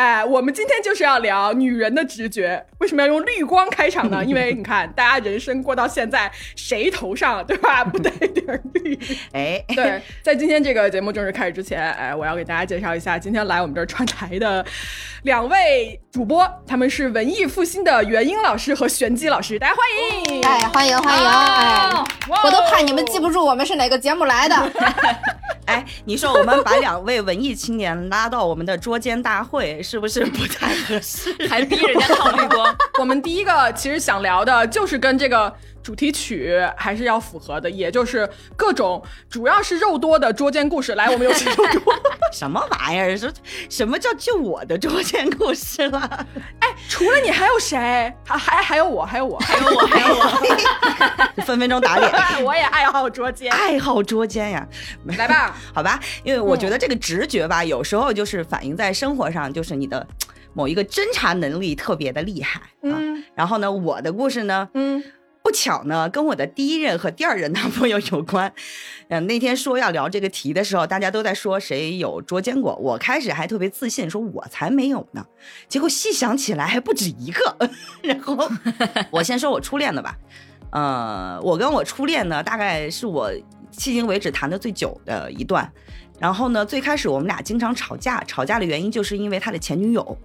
uh, 哎，我们今天就是要聊女人的直觉。为什么要用绿光开场呢？因为你看，大家人生过到现在，谁头上对吧 不带点绿？哎，对，在今天这个节目正式开始之前，哎，我要给大家介绍一下今天来我们这儿串台的两位主播，他们是文艺复兴的元英老师和玄机老师，大家欢迎！哎，欢迎欢迎！哎，我都怕你们记不住我们是哪个节目来的。哎，你说我们把两位文艺青年拉到我们的捉奸大会，是不是不太合适？还逼人家套绿光。我们第一个其实想聊的就是跟这个主题曲还是要符合的，也就是各种主要是肉多的捉奸故事。来，我们有请肉多。什么玩意儿？什什么叫就我的捉奸故事了？哎，除了你还有谁？还还还有我，还有我，还有我，还有我，分分钟打脸。我也爱好捉奸，爱好捉奸呀！来吧。好吧，因为我觉得这个直觉吧，有时候就是反映在生活上，就是你的某一个侦查能力特别的厉害啊。然后呢，我的故事呢，嗯，不巧呢，跟我的第一任和第二任男朋友有关。嗯，那天说要聊这个题的时候，大家都在说谁有捉奸过，我开始还特别自信，说我才没有呢。结果细想起来还不止一个。然后 我先说我初恋的吧，呃，我跟我初恋呢，大概是我。迄今为止谈的最久的一段，然后呢，最开始我们俩经常吵架，吵架的原因就是因为他的前女友，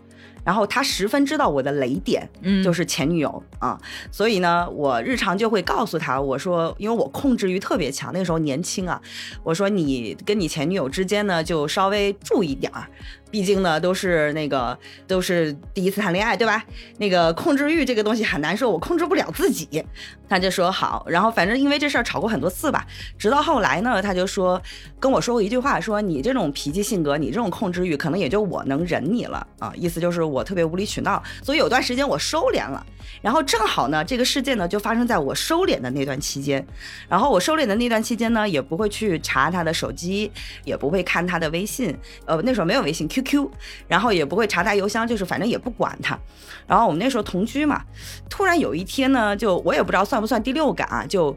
然后他十分知道我的雷点，嗯，就是前女友啊，所以呢，我日常就会告诉他，我说，因为我控制欲特别强，那个时候年轻啊，我说你跟你前女友之间呢，就稍微注意点儿。毕竟呢，都是那个都是第一次谈恋爱，对吧？那个控制欲这个东西很难受，我控制不了自己。他就说好，然后反正因为这事儿吵过很多次吧。直到后来呢，他就说跟我说过一句话，说你这种脾气性格，你这种控制欲，可能也就我能忍你了啊。意思就是我特别无理取闹，所以有段时间我收敛了。然后正好呢，这个事件呢就发生在我收敛的那段期间。然后我收敛的那段期间呢，也不会去查他的手机，也不会看他的微信。呃，那时候没有微信 Q Q，。然后也不会查他邮箱，就是反正也不管他。然后我们那时候同居嘛，突然有一天呢，就我也不知道算不算第六感啊，就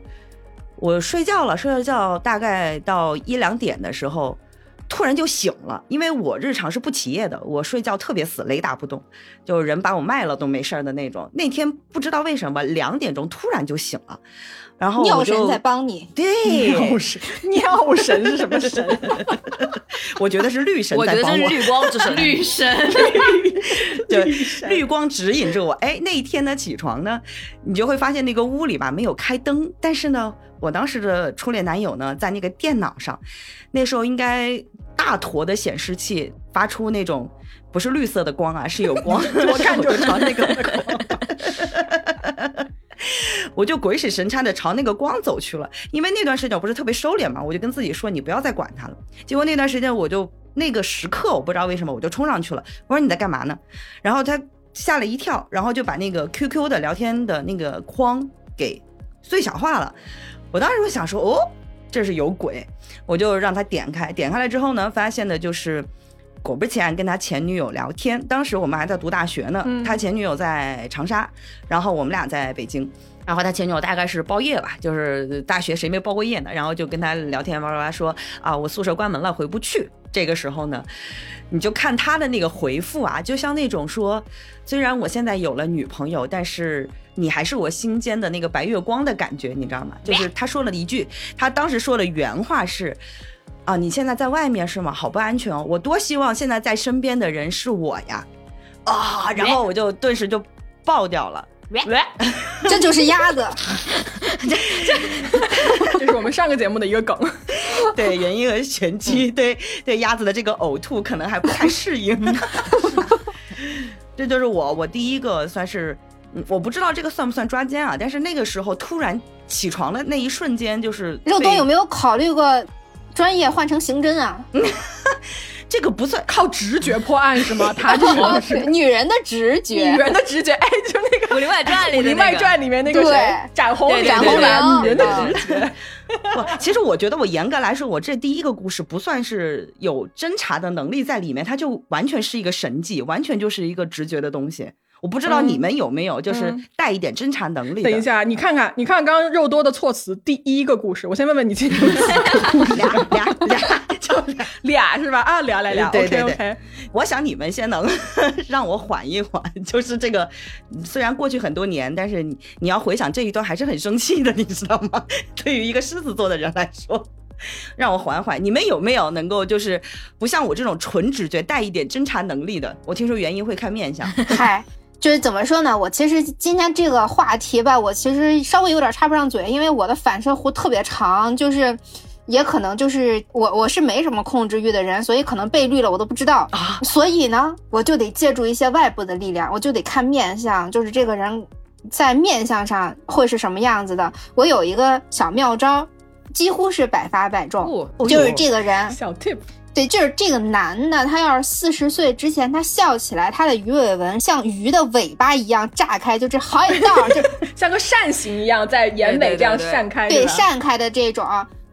我睡觉了，睡了觉大概到一两点的时候。突然就醒了，因为我日常是不起夜的，我睡觉特别死，雷打不动，就人把我卖了都没事儿的那种。那天不知道为什么两点钟突然就醒了，然后尿神在帮你，对，尿神，尿神是什么神？我觉得是绿神在帮我，绿光就是 绿神，对，绿光指引着我。哎，那一天呢，起床呢，你就会发现那个屋里吧没有开灯，但是呢。我当时的初恋男友呢，在那个电脑上，那时候应该大坨的显示器发出那种不是绿色的光啊，是有光，我看就朝那个，我就鬼使神差的朝那个光走去了。因为那段时间我不是特别收敛嘛，我就跟自己说你不要再管他了。结果那段时间我就那个时刻我不知道为什么我就冲上去了，我说你在干嘛呢？然后他吓了一跳，然后就把那个 QQ 的聊天的那个框给最小化了。我当时就想说，哦，这是有鬼，我就让他点开，点开了之后呢，发现的就是，果不其然，跟他前女友聊天。当时我们还在读大学呢，他前女友在长沙，然后我们俩在北京，然后他前女友大概是包夜吧，就是大学谁没包过夜呢？然后就跟他聊天，哇哇哇说啊，我宿舍关门了，回不去。这个时候呢，你就看他的那个回复啊，就像那种说，虽然我现在有了女朋友，但是你还是我心间的那个白月光的感觉，你知道吗？就是他说了一句，他当时说的原话是，啊，你现在在外面是吗？好不安全哦，我多希望现在在身边的人是我呀，啊，然后我就顿时就爆掉了。喂，这就是鸭子，这这这是我们上个节目的一个梗，对，原因和玄机，对对，鸭子的这个呕吐可能还不太适应，这就是我我第一个算是，我不知道这个算不算抓奸啊，但是那个时候突然起床的那一瞬间，就是肉东有没有考虑过专业换成刑侦啊？这个不算靠直觉破案是吗？他就是女人的直觉，女人的直觉。哎，就那个《武林外传》里，《武林外传》里面那个谁，展红展红娘，女人的直觉。不，其实我觉得我严格来说，我这第一个故事不算是有侦查的能力在里面，它就完全是一个神迹，完全就是一个直觉的东西。我不知道你们有没有，就是带一点侦查能力。等一下，你看看，你看刚刚肉多的措辞，第一个故事，我先问问你，今天有几个故事？俩俩俩，就俩是吧？啊，俩俩俩。对对对。我想你们先能 让我缓一缓，就是这个，虽然过去很多年，但是你你要回想这一段还是很生气的，你知道吗？对于一个狮子座的人来说。让我缓缓，你们有没有能够就是不像我这种纯直觉带一点侦查能力的？我听说原因会看面相。嗨，就是怎么说呢？我其实今天这个话题吧，我其实稍微有点插不上嘴，因为我的反射弧特别长，就是也可能就是我我是没什么控制欲的人，所以可能被绿了我都不知道啊。所以呢，我就得借助一些外部的力量，我就得看面相，就是这个人在面相上会是什么样子的。我有一个小妙招。几乎是百发百中，就是这个人小 tip，对，就是这个男的，他要是四十岁之前他笑起来，他的鱼尾纹像鱼的尾巴一样炸开，就这好几道，就 像个扇形一样在眼尾这样扇开，对，扇开的这种。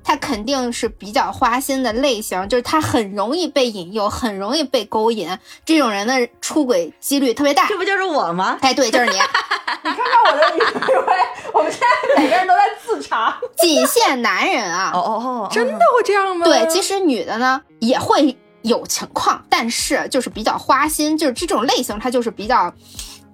他肯定是比较花心的类型，就是他很容易被引诱，很容易被勾引。这种人的出轨几率特别大。这不就是我吗？哎，对，就是你。你看看我的女位，我们现在每个人都在自查。仅限男人啊！哦哦哦，真的会这样吗？对，其实女的呢也会有情况，但是就是比较花心，就是这种类型，它就是比较。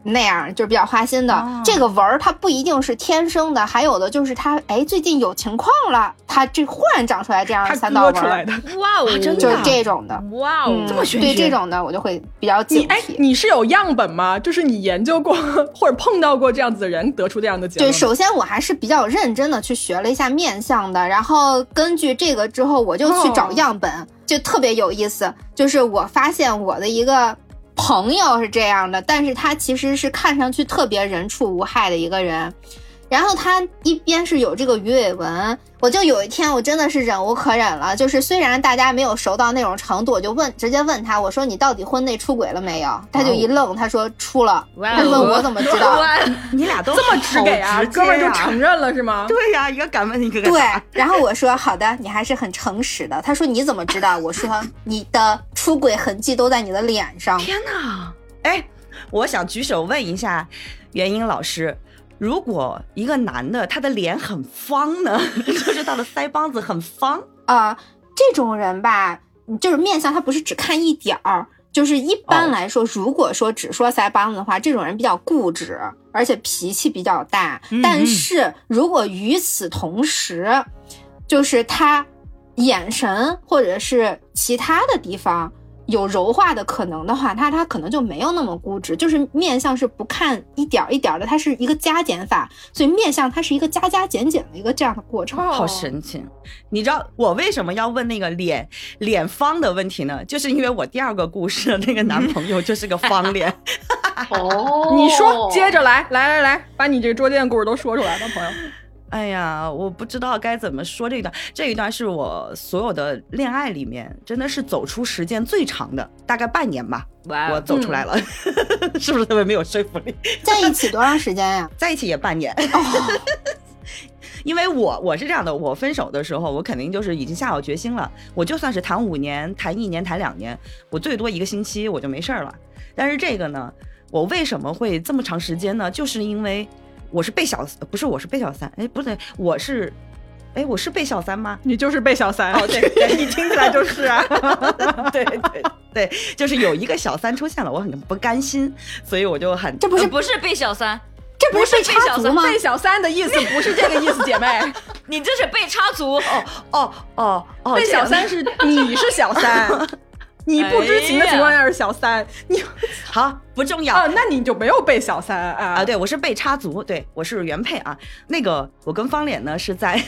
那样就是比较花心的，这个纹儿它不一定是天生的，还有的就是它哎最近有情况了，它这忽然长出来这样三道纹儿，哇哦，真的就是这种的，哇哦，这么玄对这种的我就会比较警惕。哎你是有样本吗？就是你研究过或者碰到过这样子的人，得出这样的结论？对，首先我还是比较认真的去学了一下面相的，然后根据这个之后我就去找样本，就特别有意思，就是我发现我的一个。朋友是这样的，但是他其实是看上去特别人畜无害的一个人，然后他一边是有这个鱼尾纹。我就有一天，我真的是忍无可忍了。就是虽然大家没有熟到那种程度，我就问，直接问他，我说你到底婚内出轨了没有？他就一愣，他说出了。他问我怎么知道？你俩都这么直给啊？哥们就承认了是吗？对呀，一个敢问一个敢对，然后我说好的，你还是很诚实的。他说你怎么知道？我说 你的出轨痕迹都在你的脸上。天哪！哎，我想举手问一下元英老师。如果一个男的他的脸很方呢，就是他的腮帮子很方啊，这种人吧，就是面相他不是只看一点儿，就是一般来说，如果说只说腮帮子的话，这种人比较固执，而且脾气比较大。但是如果与此同时，就是他眼神或者是其他的地方。有柔化的可能的话，它它可能就没有那么固执，就是面相是不看一点一点的，它是一个加减法，所以面相它是一个加加减减的一个这样的过程。好神奇！你知道我为什么要问那个脸脸方的问题呢？就是因为我第二个故事那个男朋友就是个方脸。哦，你说，接着来，来来来，把你这个捉奸的故事都说出来吧，朋友。哎呀，我不知道该怎么说这一段。这一段是我所有的恋爱里面，真的是走出时间最长的，大概半年吧。我走出来了，是不是特别没有说服力？在一起多长时间呀？在一起也半年。因为我我是这样的，我分手的时候，我肯定就是已经下好决心了。我就算是谈五年、谈一年、谈两年，我最多一个星期我就没事儿了。但是这个呢，我为什么会这么长时间呢？就是因为。我是被小不是我是被小三哎不对我是哎我是被小三吗？你就是被小三哦对对你听起来就是啊 对对对就是有一个小三出现了我很不甘心所以我就很这不是不是被小三这不是被小三吗？被小三的意思不是这个意思姐妹 你这是被插足哦哦哦哦被小三是你是小三。你不知情的情况下是小三，你好不重要啊？那你就没有被小三啊？啊，对我是被插足，对我是原配啊。那个我跟方脸呢是在，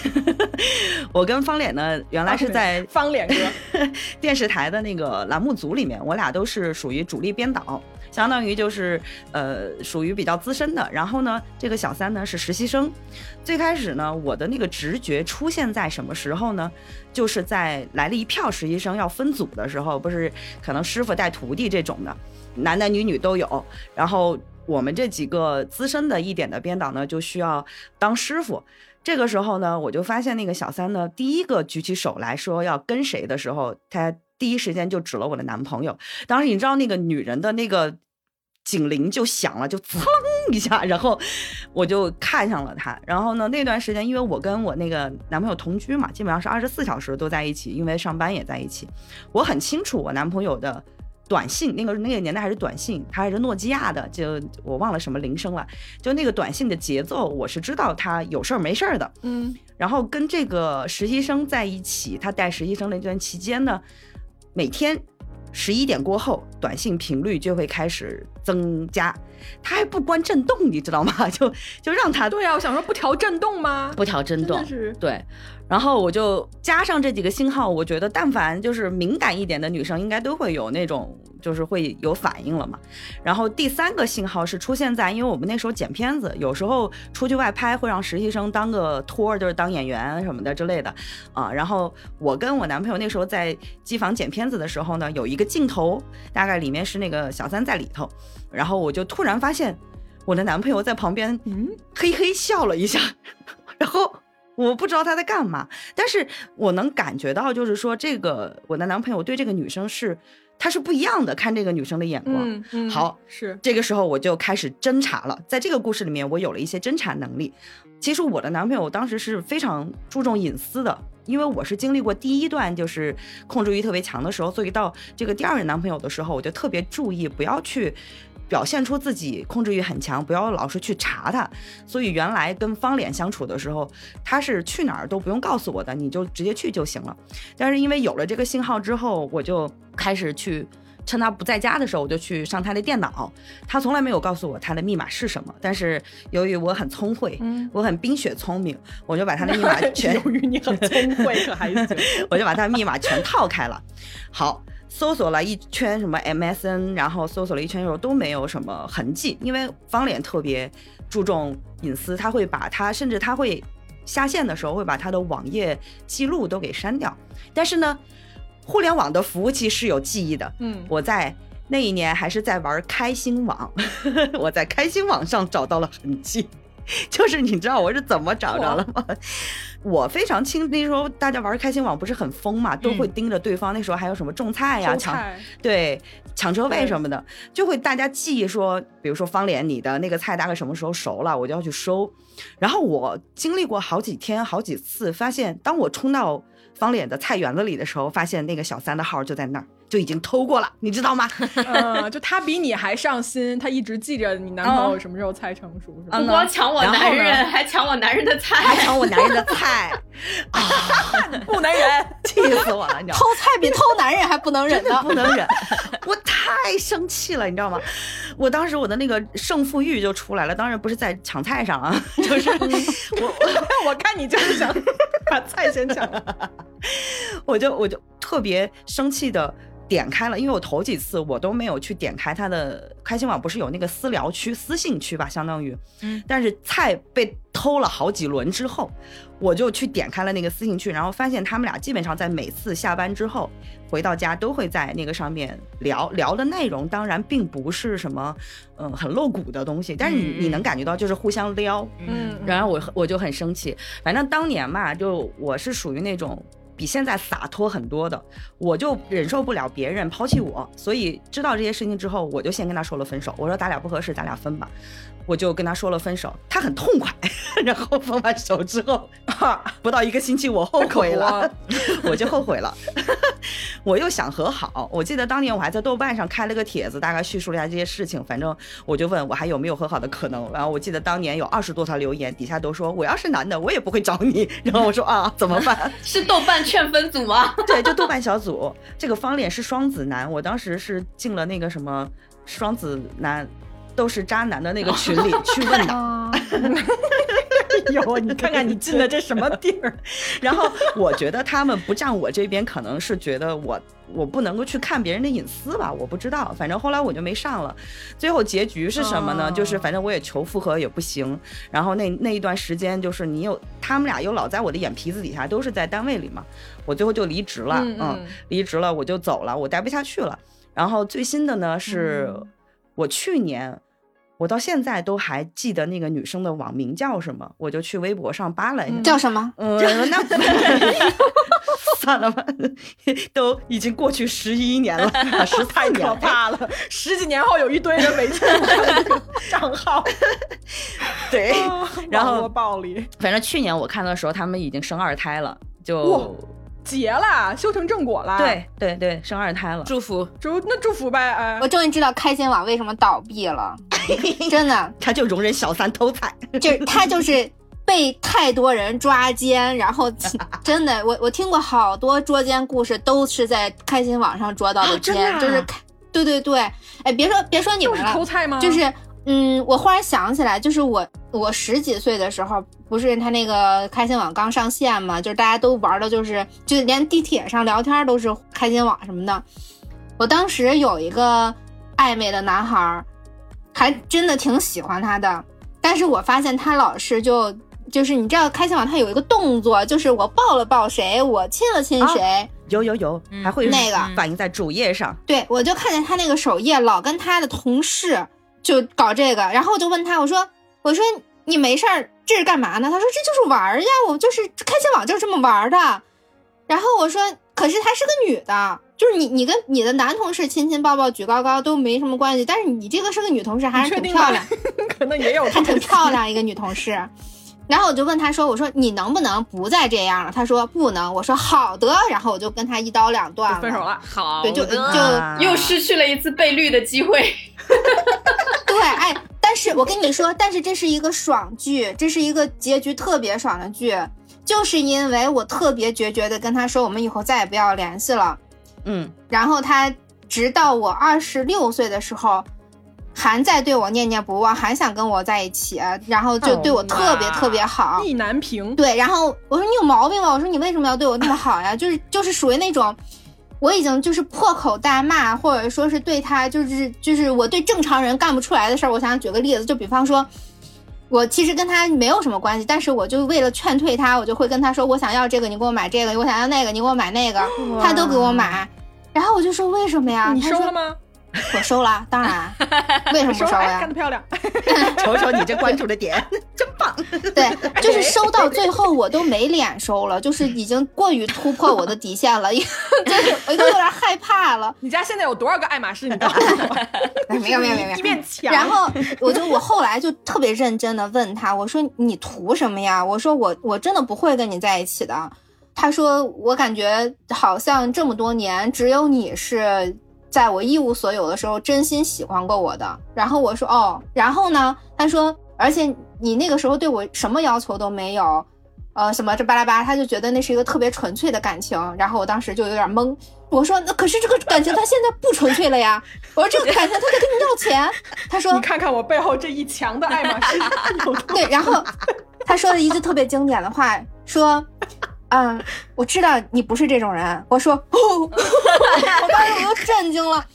我跟方脸呢原来是在方脸哥 电视台的那个栏目组里面，我俩都是属于主力编导。相当于就是呃，属于比较资深的。然后呢，这个小三呢是实习生。最开始呢，我的那个直觉出现在什么时候呢？就是在来了一票实习生要分组的时候，不是可能师傅带徒弟这种的，男男女女都有。然后我们这几个资深的一点的编导呢，就需要当师傅。这个时候呢，我就发现那个小三呢，第一个举起手来说要跟谁的时候，他。第一时间就指了我的男朋友。当时你知道那个女人的那个警铃就响了，就噌一下，然后我就看上了他。然后呢，那段时间因为我跟我那个男朋友同居嘛，基本上是二十四小时都在一起，因为上班也在一起。我很清楚我男朋友的短信，那个那个年代还是短信，他还是诺基亚的，就我忘了什么铃声了。就那个短信的节奏，我是知道他有事儿没事儿的。嗯，然后跟这个实习生在一起，他带实习生那段期间呢，每天。十一点过后，短信频率就会开始增加，它还不关震动，你知道吗？就就让它对啊，我想说不调震动吗？不调震动是对。然后我就加上这几个信号，我觉得但凡就是敏感一点的女生，应该都会有那种就是会有反应了嘛。然后第三个信号是出现在，因为我们那时候剪片子，有时候出去外拍会让实习生当个托，就是当演员什么的之类的啊。然后我跟我男朋友那时候在机房剪片子的时候呢，有一个镜头，大概里面是那个小三在里头，然后我就突然发现我的男朋友在旁边，嗯，嘿嘿笑了一下，然后。我不知道他在干嘛，但是我能感觉到，就是说这个我的男朋友对这个女生是，他是不一样的，看这个女生的眼光。嗯，好，是这个时候我就开始侦查了，在这个故事里面，我有了一些侦查能力。其实我的男朋友当时是非常注重隐私的，因为我是经历过第一段就是控制欲特别强的时候，所以到这个第二任男朋友的时候，我就特别注意不要去。表现出自己控制欲很强，不要老是去查他。所以原来跟方脸相处的时候，他是去哪儿都不用告诉我的，你就直接去就行了。但是因为有了这个信号之后，我就开始去趁他不在家的时候，我就去上他的电脑。他从来没有告诉我他的密码是什么，但是由于我很聪慧，我很冰雪聪明，我就把他的密码全。由于你很聪慧，可还行，我就把他的密码全套开了。好。搜索了一圈什么 MSN，然后搜索了一圈之后都没有什么痕迹，因为方脸特别注重隐私，他会把他甚至他会下线的时候会把他的网页记录都给删掉。但是呢，互联网的服务器是有记忆的。嗯，我在那一年还是在玩开心网，我在开心网上找到了痕迹。就是你知道我是怎么找着了吗？我非常清，那时候大家玩开心网不是很疯嘛，都会盯着对方。那时候还有什么种菜呀、抢对抢车位什么的，就会大家记说，比如说方脸，你的那个菜大概什么时候熟了，我就要去收。然后我经历过好几天、好几次，发现当我冲到方脸的菜园子里的时候，发现那个小三的号就在那儿。就已经偷过了，你知道吗？嗯，就他比你还上心，他一直记着你男朋友什么时候菜成熟？不光抢我男人，还抢我男人的菜，还抢我男人的菜，啊，不能忍，气死我了！你知道偷菜比偷男人还不能忍呢，不能忍，我太生气了，你知道吗？我当时我的那个胜负欲就出来了，当然不是在抢菜上啊，就是我我看你就是想把菜先抢，我就我就特别生气的。点开了，因为我头几次我都没有去点开他的开心网，不是有那个私聊区、私信区吧，相当于，嗯，但是菜被偷了好几轮之后，我就去点开了那个私信区，然后发现他们俩基本上在每次下班之后回到家都会在那个上面聊聊的内容，当然并不是什么嗯很露骨的东西，但是你你能感觉到就是互相撩，嗯，然后我我就很生气，反正当年嘛，就我是属于那种。比现在洒脱很多的，我就忍受不了别人抛弃我，所以知道这些事情之后，我就先跟他说了分手。我说咱俩不合适，咱俩分吧。我就跟他说了分手，他很痛快。然后分完手之后，啊不到一个星期，我后悔了，我就后悔了。我又想和好。我记得当年我还在豆瓣上开了个帖子，大概叙述了一下这些事情。反正我就问我还有没有和好的可能。然后我记得当年有二十多条留言，底下都说我要是男的，我也不会找你。然后我说啊，怎么办？是豆瓣劝分组吗？对，就豆瓣小组。这个方脸是双子男，我当时是进了那个什么双子男。都是渣男的那个群里 去问的，有你看看你进的这什么地儿？然后我觉得他们不站我这边，可能是觉得我我不能够去看别人的隐私吧，我不知道。反正后来我就没上了。最后结局是什么呢？就是反正我也求复合也不行。然后那那一段时间，就是你有他们俩又老在我的眼皮子底下，都是在单位里嘛。我最后就离职了，嗯，离职了我就走了，我待不下去了。然后最新的呢是。我去年我到现在都还记得那个女生的网名叫什么，我就去微博上扒了一下。叫什么？嗯，那 算了吧，都已经过去十一年了，十太四年可怕了！十几年后有一堆人没见过这个 账号，对，然后暴力，反正去年我看的时候，他们已经生二胎了，就结了，修成正果了。，对对对，生二胎了。祝福。祝那祝福呗，哎我，终于知道开心网为什么倒闭了，真的，他就容忍小三偷菜，就是他就是被太多人抓奸，然后 真的，我我听过好多捉奸故事，都是在开心网上捉到的奸，啊真的啊就是开，对对对，哎，别说别说你们了，偷菜吗？就是，嗯，我忽然想起来，就是我我十几岁的时候，不是他那个开心网刚上线嘛，就是大家都玩的，就是就连地铁上聊天都是开心网什么的。我当时有一个暧昧的男孩儿，还真的挺喜欢他的，但是我发现他老是就就是你知道开心网他有一个动作，就是我抱了抱谁，我亲了亲谁，有有有，嗯还会那个反映在主页上。对，我就看见他那个首页老跟他的同事就搞这个，然后我就问他，我说，我说你没事儿这是干嘛呢？他说这就是玩儿呀，我就是开心网就是这么玩儿的。然后我说，可是她是个女的，就是你你跟你的男同事亲亲抱抱举高高都没什么关系，但是你这个是个女同事，还是挺漂亮，可能也有还挺漂亮一个女同事。然后我就问他说：“我说你能不能不再这样了？”他说：“不能。”我说：“好的。”然后我就跟他一刀两断就分手了。好对就就啊又失去了一次被绿的机会。对，哎，但是我跟你说，但是这是一个爽剧，这是一个结局特别爽的剧，就是因为我特别决绝的跟他说，我们以后再也不要联系了。嗯，然后他直到我二十六岁的时候，还在对我念念不忘，还想跟我在一起，然后就对我特别特别好。意难平，对，然后我说你有毛病吧？我说你为什么要对我那么好呀？就是就是属于那种，我已经就是破口大骂，或者说是对他就是就是我对正常人干不出来的事儿。我想举个例子，就比方说，我其实跟他没有什么关系，但是我就为了劝退他，我就会跟他说，我想要这个，你给我买这个；我想要那个，你给我买那个，他都给我买。然后我就说为什么呀？你收了吗？我收了，当然，为什么不收呀干？得漂亮。瞅瞅你这关注的点，真棒。对，就是收到最后我都没脸收了，就是已经过于突破我的底线了，就是我都有点害怕了。你家现在有多少个爱马仕？你告诉我。哎没有没有没有没有一面墙。然后我就我后来就特别认真的问他，我说你图什么呀？我说我我真的不会跟你在一起的。他说我感觉好像这么多年只有你是在我一无所有的时候真心喜欢过我的。然后我说哦，然后呢？他说而且你那个时候对我什么要求都没有。呃，什么这巴拉巴拉，他就觉得那是一个特别纯粹的感情，然后我当时就有点懵。我说，那可是这个感情他现在不纯粹了呀。我说这个感情他在跟你要钱。他说你看看我背后这一墙的爱马仕 对，然后他说了一句特别经典的话，说，嗯，我知道你不是这种人。我说，哦，我当时我都震惊了，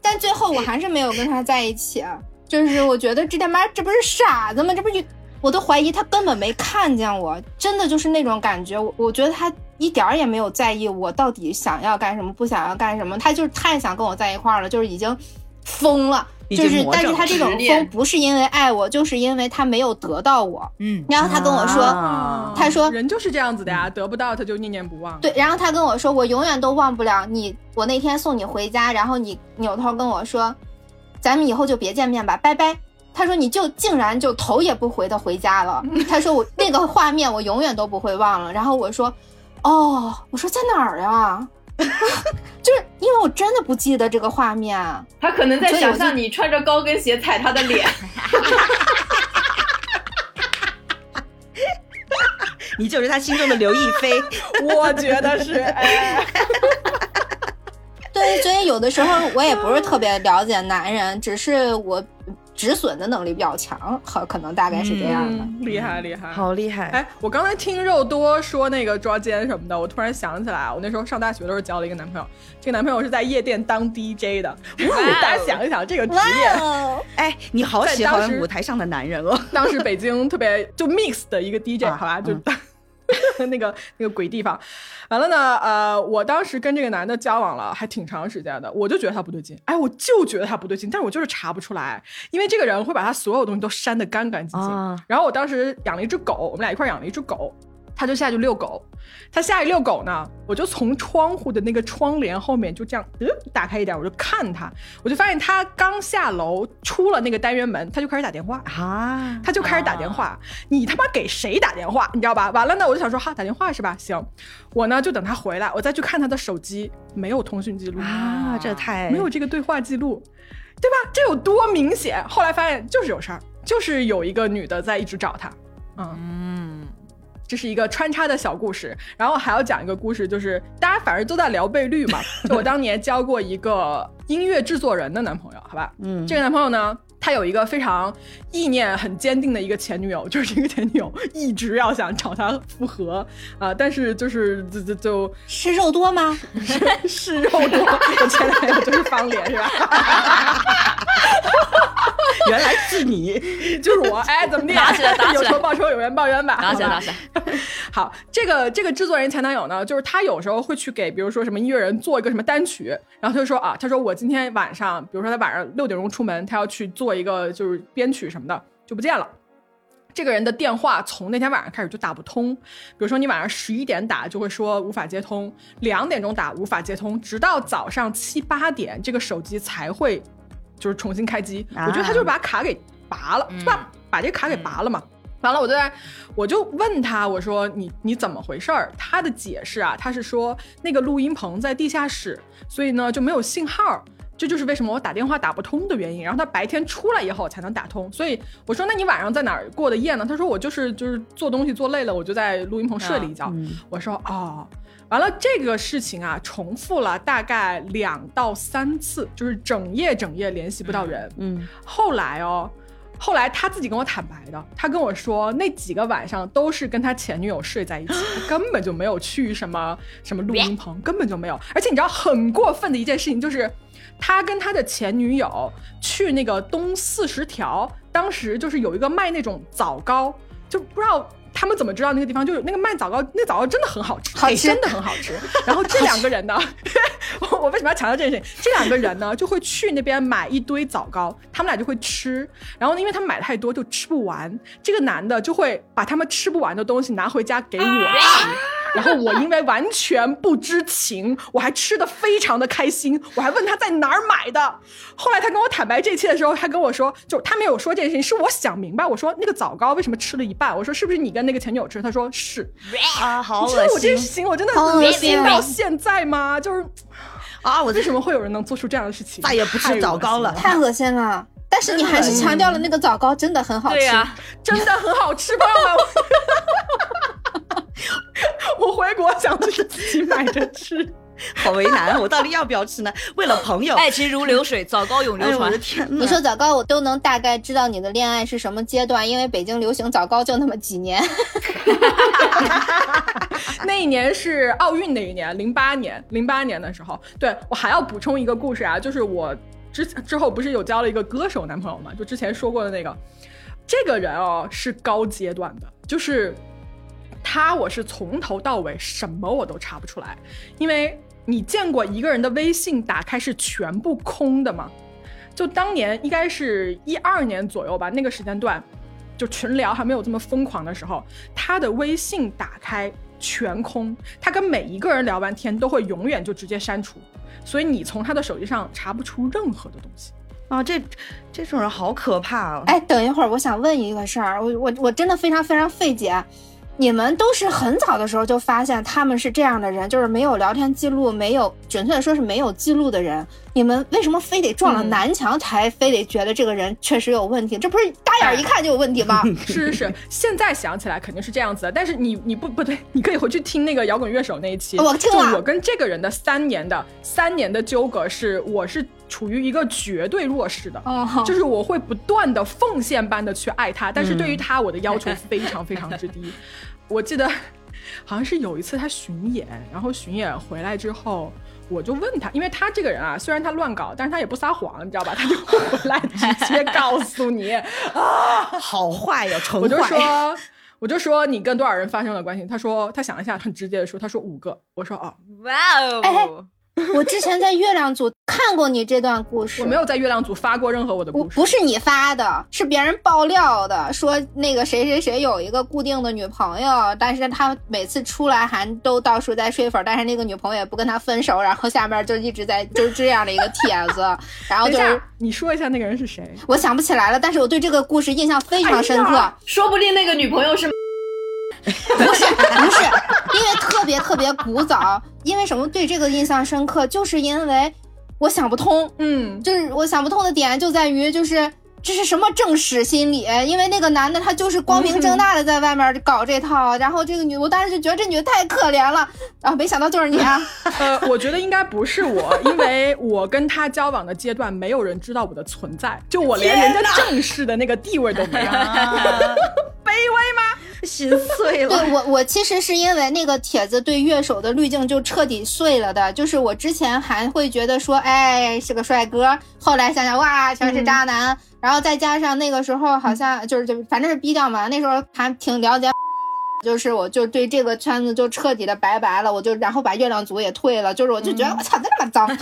但最后我还是没有跟他在一起。就是我觉得这他妈这不是傻子吗？这不是我都怀疑他根本没看见我，真的就是那种感觉。我我觉得他一点儿也没有在意我到底想要干什么，不想要干什么。他就是太想跟我在一块儿了，就是已经疯了。已就是，但是他这种疯不是因为爱我，就是因为他没有得到我。嗯，然后他跟我说，啊他说人就是这样子的呀，得不到他就念念不忘。对，然后他跟我说，我永远都忘不了你。我那天送你回家，然后你扭头跟我说，咱们以后就别见面吧，拜拜。他说你就竟然就头也不回的回家了。他说我那个画面我永远都不会忘了。然后我说，哦，我说在哪儿啊？就是因为我真的不记得这个画面。他可能在想象你穿着高跟鞋踩他的脸，你就是他心中的刘亦菲。我觉得是，哎，对，所以有的时候我也不是特别了解男人，只是我止损的能力比较强，好可能大概是这样的。嗯厉害厉害。好厉害！哎，我刚才听肉多说那个抓奸什么的，我突然想起来，我那时候上大学的时候交了一个男朋友，这个男朋友是在夜店当 DJ 的。哇，大家想一想这个职业，哦，哎，你好喜欢舞台上的男人哦。当时北京特别就 mix 的一个 DJ，啊好吧，就 那个那个鬼地方。完了呢，呃，我当时跟这个男的交往了还挺长时间的，我就觉得他不对劲，哎，我就觉得他不对劲，但是我就是查不出来，因为这个人会把他所有东西都删得干干净净。然后我当时养了一只狗，我们俩一块养了一只狗。他就下去遛狗，他下去遛狗呢，我就从窗户的那个窗帘后面就这样呃打开一点，我就看他，我就发现他刚下楼出了那个单元门，他就开始打电话啊，他就开始打电话，你他妈给谁打电话，你知道吧？完了呢，我就想说哈打电话是吧？行，我呢就等他回来，我再去看他的手机，没有通讯记录啊，这太没有这个对话记录，对吧？这有多明显？后来发现就是有事儿，就是有一个女的在一直找他，嗯。这是一个穿插的小故事，然后还要讲一个故事，就是大家反正都在聊倍率嘛。就我当年交过一个音乐制作人的男朋友，好吧，嗯，这个男朋友呢，他有一个非常意念很坚定的一个前女友，就是这个前女友一直要想找他复合啊，但是就是就就就是肉多吗？是是肉多，我前男友就是方脸是吧？原来是你，就是我，哎，怎么地？打起来，打起来！有仇报仇，有冤报冤吧！打起来，打起来！好，这个这个制作人前男友呢，就是他有时候会去给，比如说什么音乐人做一个什么单曲，然后他就说啊，他说我今天晚上，比如说他晚上六点钟出门，他要去做一个就是编曲什么的，就不见了。这个人的电话从那天晚上开始就打不通，比如说你晚上十一点打就会说无法接通，两点钟打无法接通，直到早上七八点，这个手机才会。就是重新开机，我觉得他就是把卡给拔了，把把这个卡给拔了嘛。完了，我就在，我就问他，我说你你怎么回事儿？他的解释啊，他是说那个录音棚在地下室，所以呢就没有信号，这就是为什么我打电话打不通的原因。然后他白天出来以后才能打通，所以我说那你晚上在哪儿过的夜呢？他说我就是就是做东西做累了，我就在录音棚睡了一觉。我说哦。完了，这个事情啊，重复了大概两到三次，就是整夜整夜联系不到人。嗯，后来哦，后来他自己跟我坦白的，他跟我说那几个晚上都是跟他前女友睡在一起，他根本就没有去什么什么录音棚，根本就没有。而且你知道很过分的一件事情就是，他跟他的前女友去那个东四十条，当时就是有一个卖那种枣糕，就不知道。他们怎么知道那个地方就是那个卖枣糕？那枣糕真的很好吃，真的很好吃。然后这两个人呢，我为什么要强调这件事情？这两个人呢，就会去那边买一堆枣糕，他们俩就会吃。然后呢，因为他们买太多就吃不完，这个男的就会把他们吃不完的东西拿回家给我吃。然后我因为完全不知情，我还吃的非常的开心，我还问他在哪儿买的。后来他跟我坦白这一切的时候，他跟我说，就他没有说这件事情，是我想明白。我说那个枣糕为什么吃了一半？我说是不是你跟那个前女友吃？他说是啊，好恶心！我这事情我真的恶心到现在吗？就是啊，我为什么会有人能做出这样的事情？再也不吃枣糕了，太恶心了。但是你还是强调了那个枣糕真的很好吃，对呀，真的很好吃，朋友们。我回国想去自己买着吃，好为难，我到底要不要吃呢？为了朋友，爱情如流水，早高永流传。我的天你说早高，我都能大概知道你的恋爱是什么阶段，因为北京流行早高就那么几年。那一年是奥运那一年，零八年，零八年的时候，对我还要补充一个故事啊，就是我。之之后不是有交了一个歌手男朋友嘛？就之前说过的那个，这个人哦是高阶段的，就是他我是从头到尾什么我都查不出来，因为你见过一个人的微信打开是全部空的吗？就当年应该是一二年左右吧，那个时间段，就群聊还没有这么疯狂的时候，他的微信打开全空，他跟每一个人聊完天都会永远就直接删除。所以你从他的手机上查不出任何的东西啊！这这种人好可怕啊！哎，等一会儿，我想问一个事儿，我我我真的非常非常费解。你们都是很早的时候就发现他们是这样的人，就是没有聊天记录，没有准确的说是没有记录的人。你们为什么非得撞了南墙才非得觉得这个人确实有问题？这不是大眼 一看就有问题吗？是是是，现在想起来肯定是这样子的。但是你你不不对，你可以回去听那个摇滚乐手那一期。我听了。我跟这个人的三年的三年的纠葛是，我是处于一个绝对弱势的，就是我会不断的奉献般的去爱他，但是对于他我的要求非常非常之低。我记得好像是有一次他巡演，然后巡演回来之后。我就问他，因为他这个人啊，虽然他乱搞，但是他也不撒谎，你知道吧？他就回来直接告诉你 啊，好坏呀，纯坏。我就说，我就说你跟多少人发生了关系？他说他想了一下，很直接的说，他说五个。我说哦，哇哦。我之前在月亮组看过你这段故事，我没有在月亮组发过任何我的故事，不是你发的，是别人爆料的，说那个谁谁谁有一个固定的女朋友，但是他每次出来还都到处在睡粉，但是那个女朋友也不跟他分手，然后下面就一直在就是这样的一个帖子，然后就是你说一下那个人是谁？我想不起来了，但是我对这个故事印象非常深刻，说不定那个女朋友是。不是不是，因为特别特别古早。因为什么对这个印象深刻？就是因为我想不通。嗯，就是我想不通的点就在于，就是这是什么正史心理？因为那个男的他就是光明正大的在外面搞这套，然后这个女，我当时就觉得这女的太可怜了。然后没想到就是你啊。呃，我觉得应该不是我，因为我跟他交往的阶段，没有人知道我的存在，就我连人家正式的那个地位都没有。卑微吗？心碎了。对我，我其实是因为那个帖子对乐手的滤镜就彻底碎了的。就是我之前还会觉得说，哎，是个帅哥，后来想想，哇，全是渣男。然后再加上那个时候好像就是就反正是逼掉嘛，那时候还挺了解，就是我就对这个圈子就彻底的拜拜了。我就然后把月亮组也退了，就是我就觉得我操，那么脏。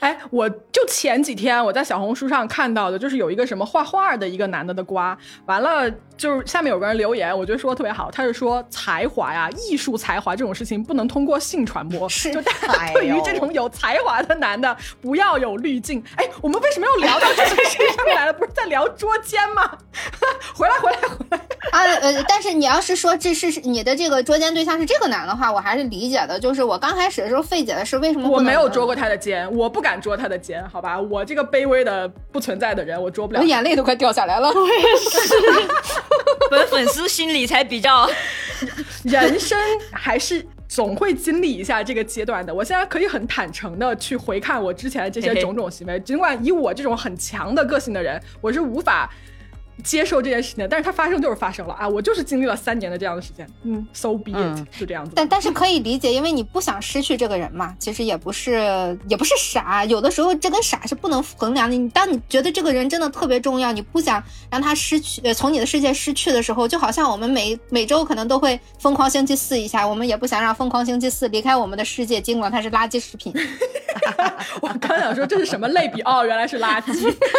哎，我就前几天我在小红书上看到的，就是有一个什么画画的一个男的的瓜，完了就是下面有个人留言，我觉得说的特别好，他是说才华呀，艺术才华这种事情不能通过性传播，就大家对于这种有才华的男的不要有滤镜。哎，我们为什么要聊到这件事上面来了？不是在聊捉奸吗？回来，回来，回来啊！呃，但是你要是说这是你的这个捉奸对象是这个男的话，我还是理解的。就是我刚开始的时候费解的是为什么我没有捉过他的奸，我不敢。敢捉他的奸，好吧，我这个卑微的不存在的人，我捉不了。我眼泪都快掉下来了。我也是，本粉丝心里才比较。人生还是总会经历一下这个阶段的。我现在可以很坦诚的去回看我之前的这些种种行为，尽管以我这种很强的个性的人，我是无法。接受这件事情，但是它发生就是发生了啊！我就是经历了三年的这样的时间，嗯，so be it，就这样子。但但是可以理解，因为你不想失去这个人嘛。其实也不是也不是傻，有的时候这跟傻是不能衡量的。你当你觉得这个人真的特别重要，你不想让他失去，呃，从你的世界失去的时候，就好像我们每 每周可能都会疯狂星期四一下，我们也不想让疯狂星期四离开我们的世界，尽管它是垃圾食品。我刚想说这是什么类比哦，原来是垃圾，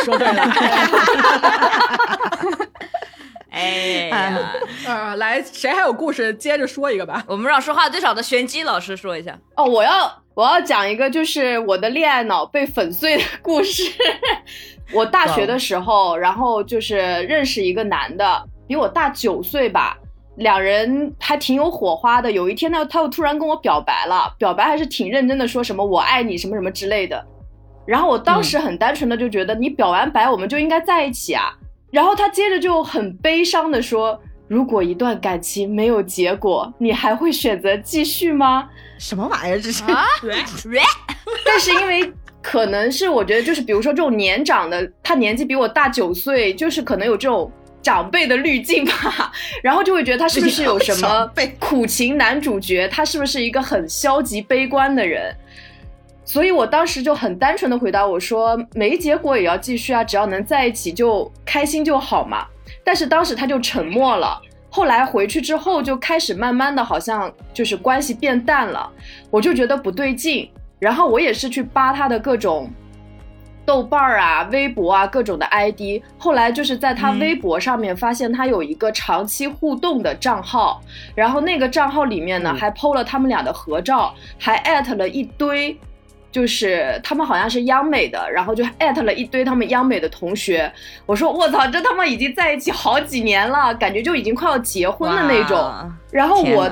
说对了。哎呀，呃，来，谁还有故事，接着说一个吧。我们让说话最少的玄机老师说一下。哦，我要我要讲一个，就是我的恋爱脑被粉碎的故事。我大学的时候，然后就是认识一个男的，比我大九岁吧，两人还挺有火花的。有一天呢，他又突然跟我表白了，表白还是挺认真的，说什么我爱你什么什么之类的。然后我当时很单纯的就觉得，你表完白我们就应该在一起啊。然后他接着就很悲伤的说：“如果一段感情没有结果，你还会选择继续吗？”什么玩意儿这是？啊 但是因为可能是我觉得就是比如说这种年长的，他年纪比我大九岁，就是可能有这种长辈的滤镜吧，然后就会觉得他是不是有什么苦情男主角？他是不是一个很消极悲观的人？所以我当时就很单纯的回答我说，没结果也要继续啊，只要能在一起就开心就好嘛。但是当时他就沉默了，后来回去之后就开始慢慢的好像就是关系变淡了，我就觉得不对劲。然后我也是去扒他的各种豆瓣儿啊、微博啊各种的 ID，后来就是在他微博上面发现他有一个长期互动的账号，然后那个账号里面呢还 PO 了他们俩的合照，还艾特了一堆。就是他们好像是央美的，然后就艾特了一堆他们央美的同学。我说我操，这他妈已经在一起好几年了，感觉就已经快要结婚的那种。然后我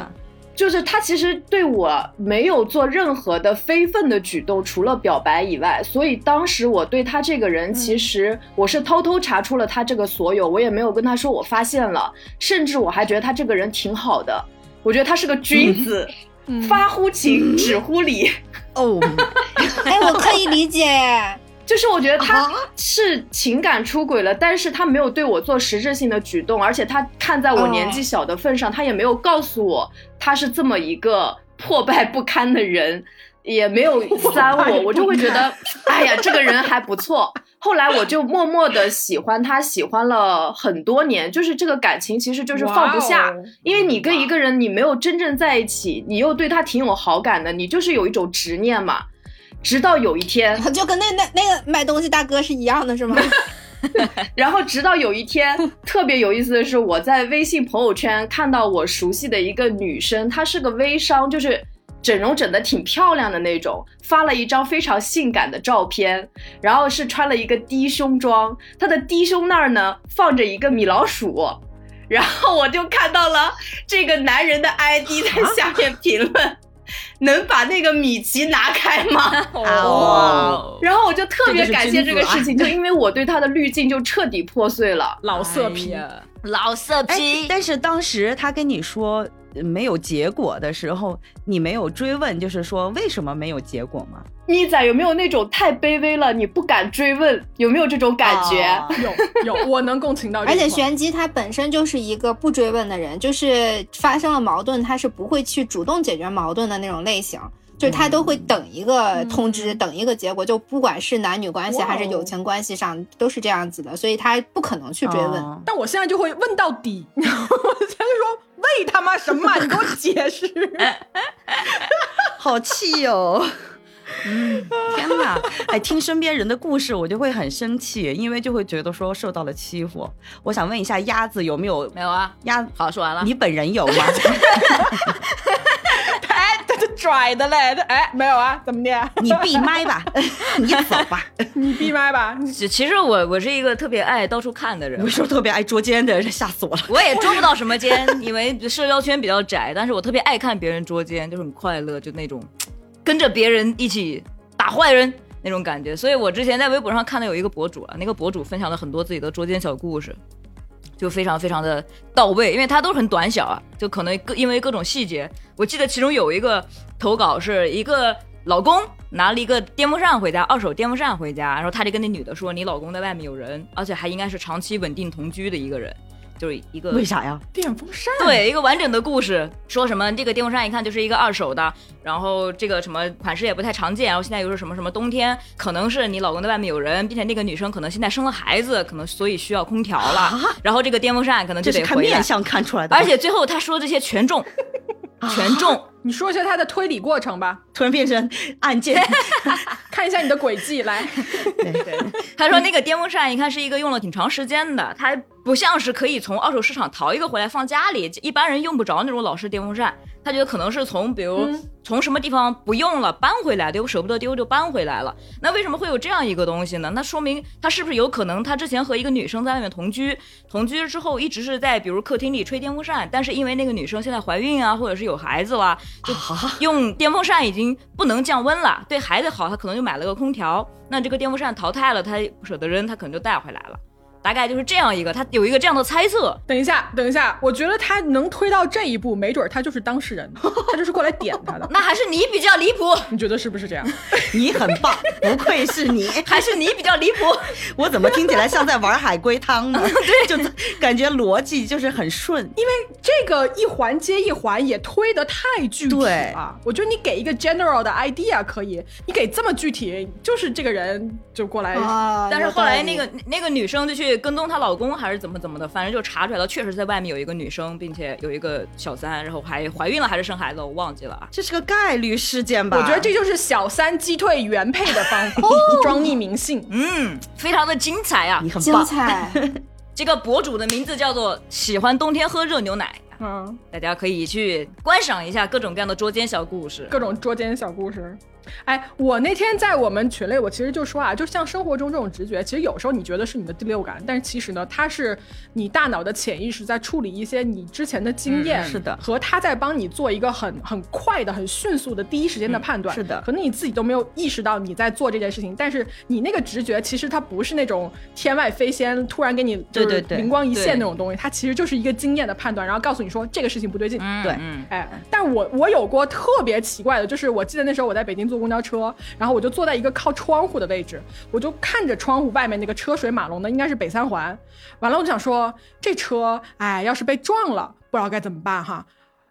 就是他其实对我没有做任何的非分的举动，除了表白以外。所以当时我对他这个人，其实我是偷偷查出了他这个所有，我也没有跟他说我发现了，甚至我还觉得他这个人挺好的，我觉得他是个君 子。发乎情，止乎礼。哦，哎，我可以理解，就是我觉得他是情感出轨了，但是他没有对我做实质性的举动，而且他看在我年纪小的份上，他也没有告诉我他是这么一个破败不堪的人。也没有删我，我就会觉得，哎呀，这个人还不错。后来我就默默的喜欢他，喜欢了很多年，就是这个感情其实就是放不下，因为你跟一个人你没有真正在一起，你又对他挺有好感的，你就是有一种执念嘛。直到有一天，就跟那那那个卖东西大哥是一样的，是吗？然后直到有一天，特别有意思的是，我在微信朋友圈看到我熟悉的一个女生，她是个微商，就是整容整的挺漂亮的那种，发了一张非常性感的照片，然后是穿了一个低胸装，她的低胸那儿呢放着一个米老鼠，然后我就看到了这个男人的 ID 在下面评论。能把那个米奇拿开吗？哦，然后我就特别感谢这个事情，就因为我对他的滤镜就彻底破碎了，老色批，老色批。但是当时他跟你说。没有结果的时候，你没有追问，就是说为什么没有结果吗？咪仔有没有那种太卑微了，你不敢追问？有没有这种感觉？有有，我能共情到。而且玄机他本身就是一个不追问的人，就是发生了矛盾，他是不会去主动解决矛盾的那种类型。就是他都会等一个通知，等一个结果，就不管是男女关系还是友情关系上，都是这样子的，所以他不可能去追问。但我现在就会问到底，我现在就说为他妈什么？你给我解释！好气哦！嗯，天哪！哎，听身边人的故事，我就会很生气，因为就会觉得说受到了欺负。我想问一下，鸭子有没有？没有啊。鸭，好，说完了。你本人有吗？拽的嘞，哎，没有啊，怎么的？你闭麦吧，你走吧，你闭麦吧。其实我我是一个特别爱到处看的人，我说特别爱捉奸的人，吓死我了。我也捉不到什么奸，因为社交圈比较窄，但是我特别爱看别人捉奸，就是很快乐，就那种跟着别人一起打坏人那种感觉。所以我之前在微博上看到有一个博主啊，那个博主分享了很多自己的捉奸小故事。就非常非常的到位，因为它都很短小啊，就可能各因为各种细节。我记得其中有一个投稿是一个老公拿了一个电风扇回家，二手电风扇回家，然后他就跟那女的说：“你老公在外面有人，而且还应该是长期稳定同居的一个人。”就是一个为啥呀？电风扇对一个完整的故事，说什么这个电风扇一看就是一个二手的，然后这个什么款式也不太常见，然后现在又是什么什么冬天，可能是你老公在外面有人，并且那个女生可能现在生了孩子，可能所以需要空调了，然后这个电风扇可能就得看面相看出来的，而且最后他说这些全中，全中。你说一下他的推理过程吧。突然变成案件，看一下你的轨迹来。对对，他说那个电风扇一看是一个用了挺长时间的，它不像是可以从二手市场淘一个回来放家里，一般人用不着那种老式电风扇。他觉得可能是从，比如从什么地方不用了搬回来的，又舍不得丢就搬回来了。那为什么会有这样一个东西呢？那说明他是不是有可能他之前和一个女生在外面同居，同居之后一直是在比如客厅里吹电风扇，但是因为那个女生现在怀孕啊，或者是有孩子了，就用电风扇已经不能降温了，对孩子好，他可能就买了个空调。那这个电风扇淘汰了，他不舍得扔，他可能就带回来了。大概就是这样一个，他有一个这样的猜测。等一下，等一下，我觉得他能推到这一步，没准他就是当事人，他就是过来点他的。那还是你比较离谱，你觉得是不是这样？你很棒，不愧是你，还是你比较离谱。我怎么听起来像在玩海龟汤呢？对，就感觉逻辑就是很顺，因为这个一环接一环也推得太具体了。我觉得你给一个 general 的 idea 可以，你给这么具体，就是这个人就过来。啊但是后来那个那个女生就去。跟踪她老公还是怎么怎么的，反正就查出来了，确实在外面有一个女生，并且有一个小三，然后还怀孕了还是生孩子，我忘记了啊。这是个概率事件吧？我觉得这就是小三击退原配的方法，装匿名信。嗯，非常的精彩啊，你很棒。精彩。这个博主的名字叫做喜欢冬天喝热牛奶。嗯，大家可以去观赏一下各种各样的捉奸小故事，各种捉奸小故事。哎，我那天在我们群里，我其实就说啊，就像生活中这种直觉，其实有时候你觉得是你的第六感，但是其实呢，它是你大脑的潜意识在处理一些你之前的经验，是的，和他在帮你做一个很很快的、很迅速的第一时间的判断，是的，可能你自己都没有意识到你在做这件事情，但是你那个直觉其实它不是那种天外飞仙，突然给你就是灵光一现那种东西，它其实就是一个经验的判断，然后告诉你说这个事情不对劲，对，哎，但我我有过特别奇怪的，就是我记得那时候我在北京坐公交车。然后我就坐在一个靠窗户的位置，我就看着窗户外面那个车水马龙的，应该是北三环。完了，我就想说，这车，哎，要是被撞了，不知道该怎么办哈。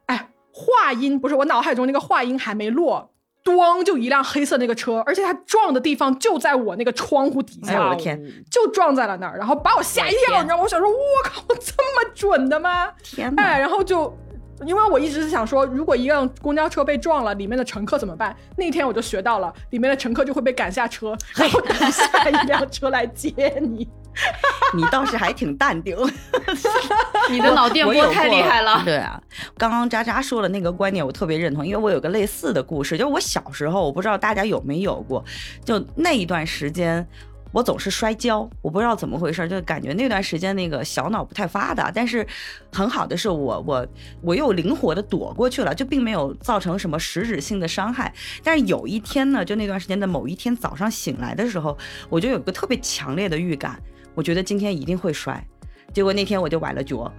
哎，话音不是我脑海中那个话音还没落，咣就一辆黑色那个车，而且它撞的地方就在我那个窗户底下，哎我的天，就撞在了那儿，然后把我吓一跳，你知道吗？我想说，我靠，这么准的吗？天哪！哎，然后就。因为我一直是想说，如果一辆公交车被撞了，里面的乘客怎么办？那天我就学到了，里面的乘客就会被赶下车，然后等下一辆车来接你。你倒是还挺淡定，你的脑电波太厉害了。对啊，刚刚渣渣说的那个观点我特别认同，因为我有个类似的故事，就是我小时候，我不知道大家有没有过，就那一段时间。我总是摔跤，我不知道怎么回事，就感觉那段时间那个小脑不太发达。但是很好的是我我我又灵活的躲过去了，就并没有造成什么实质性的伤害。但是有一天呢，就那段时间的某一天早上醒来的时候，我就有个特别强烈的预感，我觉得今天一定会摔。结果那天我就崴了脚，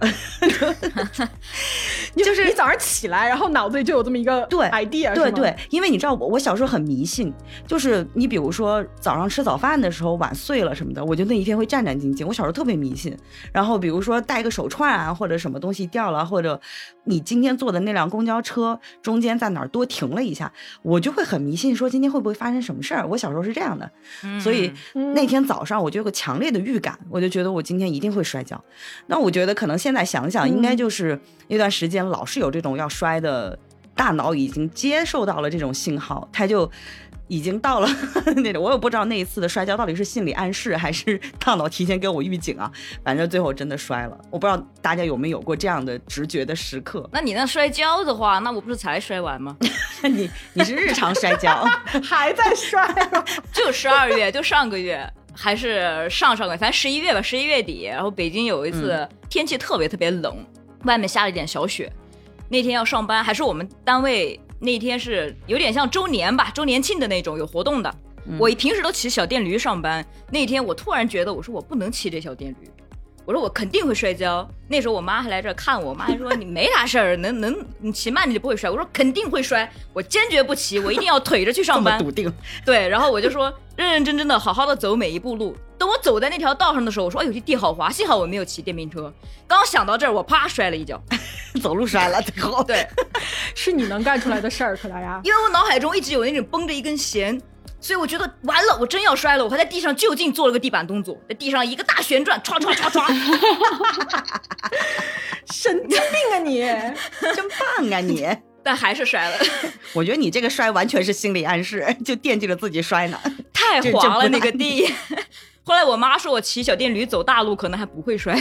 就是你早上起来，然后脑子里就有这么一个对 idea，对对，因为你知道我我小时候很迷信，就是你比如说早上吃早饭的时候碗碎了什么的，我就那一天会战战兢兢。我小时候特别迷信，然后比如说戴个手串啊，或者什么东西掉了，或者你今天坐的那辆公交车中间在哪儿多停了一下，我就会很迷信，说今天会不会发生什么事儿。我小时候是这样的，所以那天早上我就有个强烈的预感，我就觉得我今天一定会摔跤。那我觉得可能现在想想，应该就是那段时间老是有这种要摔的，大脑已经接受到了这种信号，他就已经到了 那种。我也不知道那一次的摔跤到底是心理暗示还是 大脑提前给我预警啊。反正最后真的摔了，我不知道大家有没有过这样的直觉的时刻。那你那摔跤的话，那我不是才摔完吗？你你是日常摔跤，还在摔吗？就十二月，就上个月。还是上上个月，反正十一月吧，十一月底，然后北京有一次天气特别特别冷，外面下了一点小雪。那天要上班，还是我们单位那天是有点像周年吧，周年庆的那种有活动的。我平时都骑小电驴上班，那天我突然觉得，我说我不能骑这小电驴。我说我肯定会摔跤，那时候我妈还来这儿看我，我妈还说你没啥事儿，能能你骑慢你就不会摔。我说肯定会摔，我坚决不骑，我一定要腿着去上班。笃定？对，然后我就说认认真真的好好的走每一步路。等我走在那条道上的时候，我说哎呦这地好滑，幸好我没有骑电瓶车。刚想到这儿，我啪摔了一跤，走路摔了。最后对，是你能干出来的事儿，可达鸭。因为我脑海中一直有那种绷着一根弦。所以我觉得完了，我真要摔了。我还在地上就近做了个地板动作，在地上一个大旋转，唰唰唰唰，神经病啊你，真棒啊你！但还是摔了。我觉得你这个摔完全是心理暗示，就惦记着自己摔呢。太滑了那个地。后来我妈说我骑小电驴走大路可能还不会摔。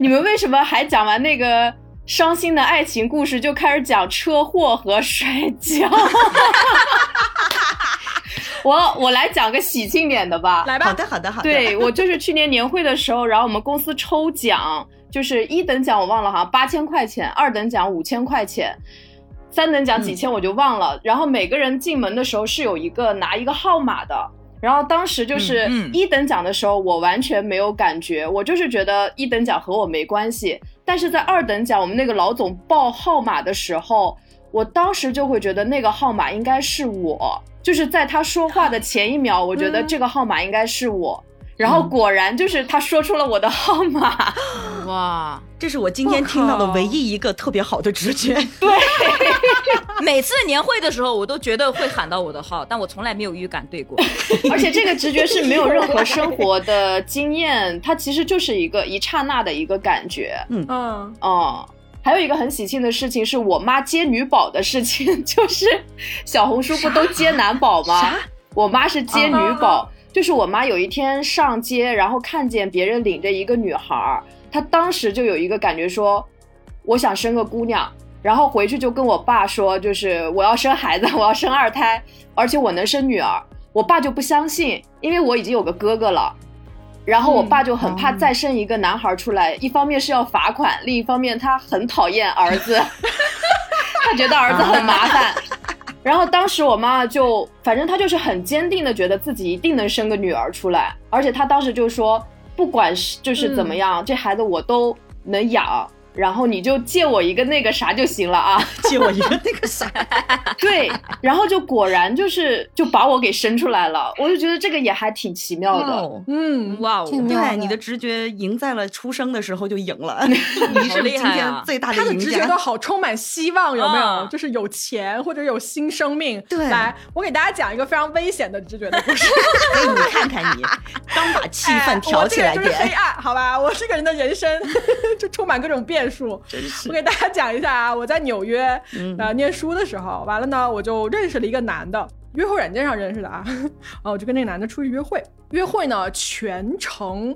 你们为什么还讲完那个伤心的爱情故事，就开始讲车祸和摔跤？我我来讲个喜庆点的吧，来吧。好的好的好的。对我就是去年年会的时候，然后我们公司抽奖，就是一等奖我忘了好像八千块钱，二等奖五千块钱，三等奖几千我就忘了。然后每个人进门的时候是有一个拿一个号码的，然后当时就是一等奖的时候，我完全没有感觉，我就是觉得一等奖和我没关系。但是在二等奖，我们那个老总报号码的时候，我当时就会觉得那个号码应该是我。就是在他说话的前一秒，我觉得这个号码应该是我，然后果然就是他说出了我的号码，哇，这是我今天听到的唯一一个特别好的直觉。对，每次年会的时候，我都觉得会喊到我的号，但我从来没有预感对过。而且这个直觉是没有任何生活的经验，它其实就是一个一刹那的一个感觉。嗯嗯哦。还有一个很喜庆的事情，是我妈接女宝的事情，就是小红书不都接男宝吗？我妈是接女宝，就是我妈有一天上街，然后看见别人领着一个女孩，她当时就有一个感觉，说我想生个姑娘，然后回去就跟我爸说，就是我要生孩子，我要生二胎，而且我能生女儿。我爸就不相信，因为我已经有个哥哥了。然后我爸就很怕再生一个男孩出来，一方面是要罚款，另一方面他很讨厌儿子，他觉得儿子很麻烦。然后当时我妈就，反正她就是很坚定的觉得自己一定能生个女儿出来，而且她当时就说，不管是就是怎么样，这孩子我都能养。然后你就借我一个那个啥就行了啊，借我一个那个啥，对，然后就果然就是就把我给生出来了，我就觉得这个也还挺奇妙的，嗯，哇哦，对，你的直觉赢在了出生的时候就赢了，你是今天最大的赢家。他的直觉都好充满希望，有没有？就是有钱或者有新生命。对，来，我给大家讲一个非常危险的直觉的故事，给你看看你，刚把气氛挑起来点，就是黑暗，好吧？我这个人的人生就充满各种变。变数，我给大家讲一下啊，我在纽约啊念书的时候，完了呢，我就认识了一个男的，约会软件上认识的啊，啊，我就跟那个男的出去约会，约会呢全程，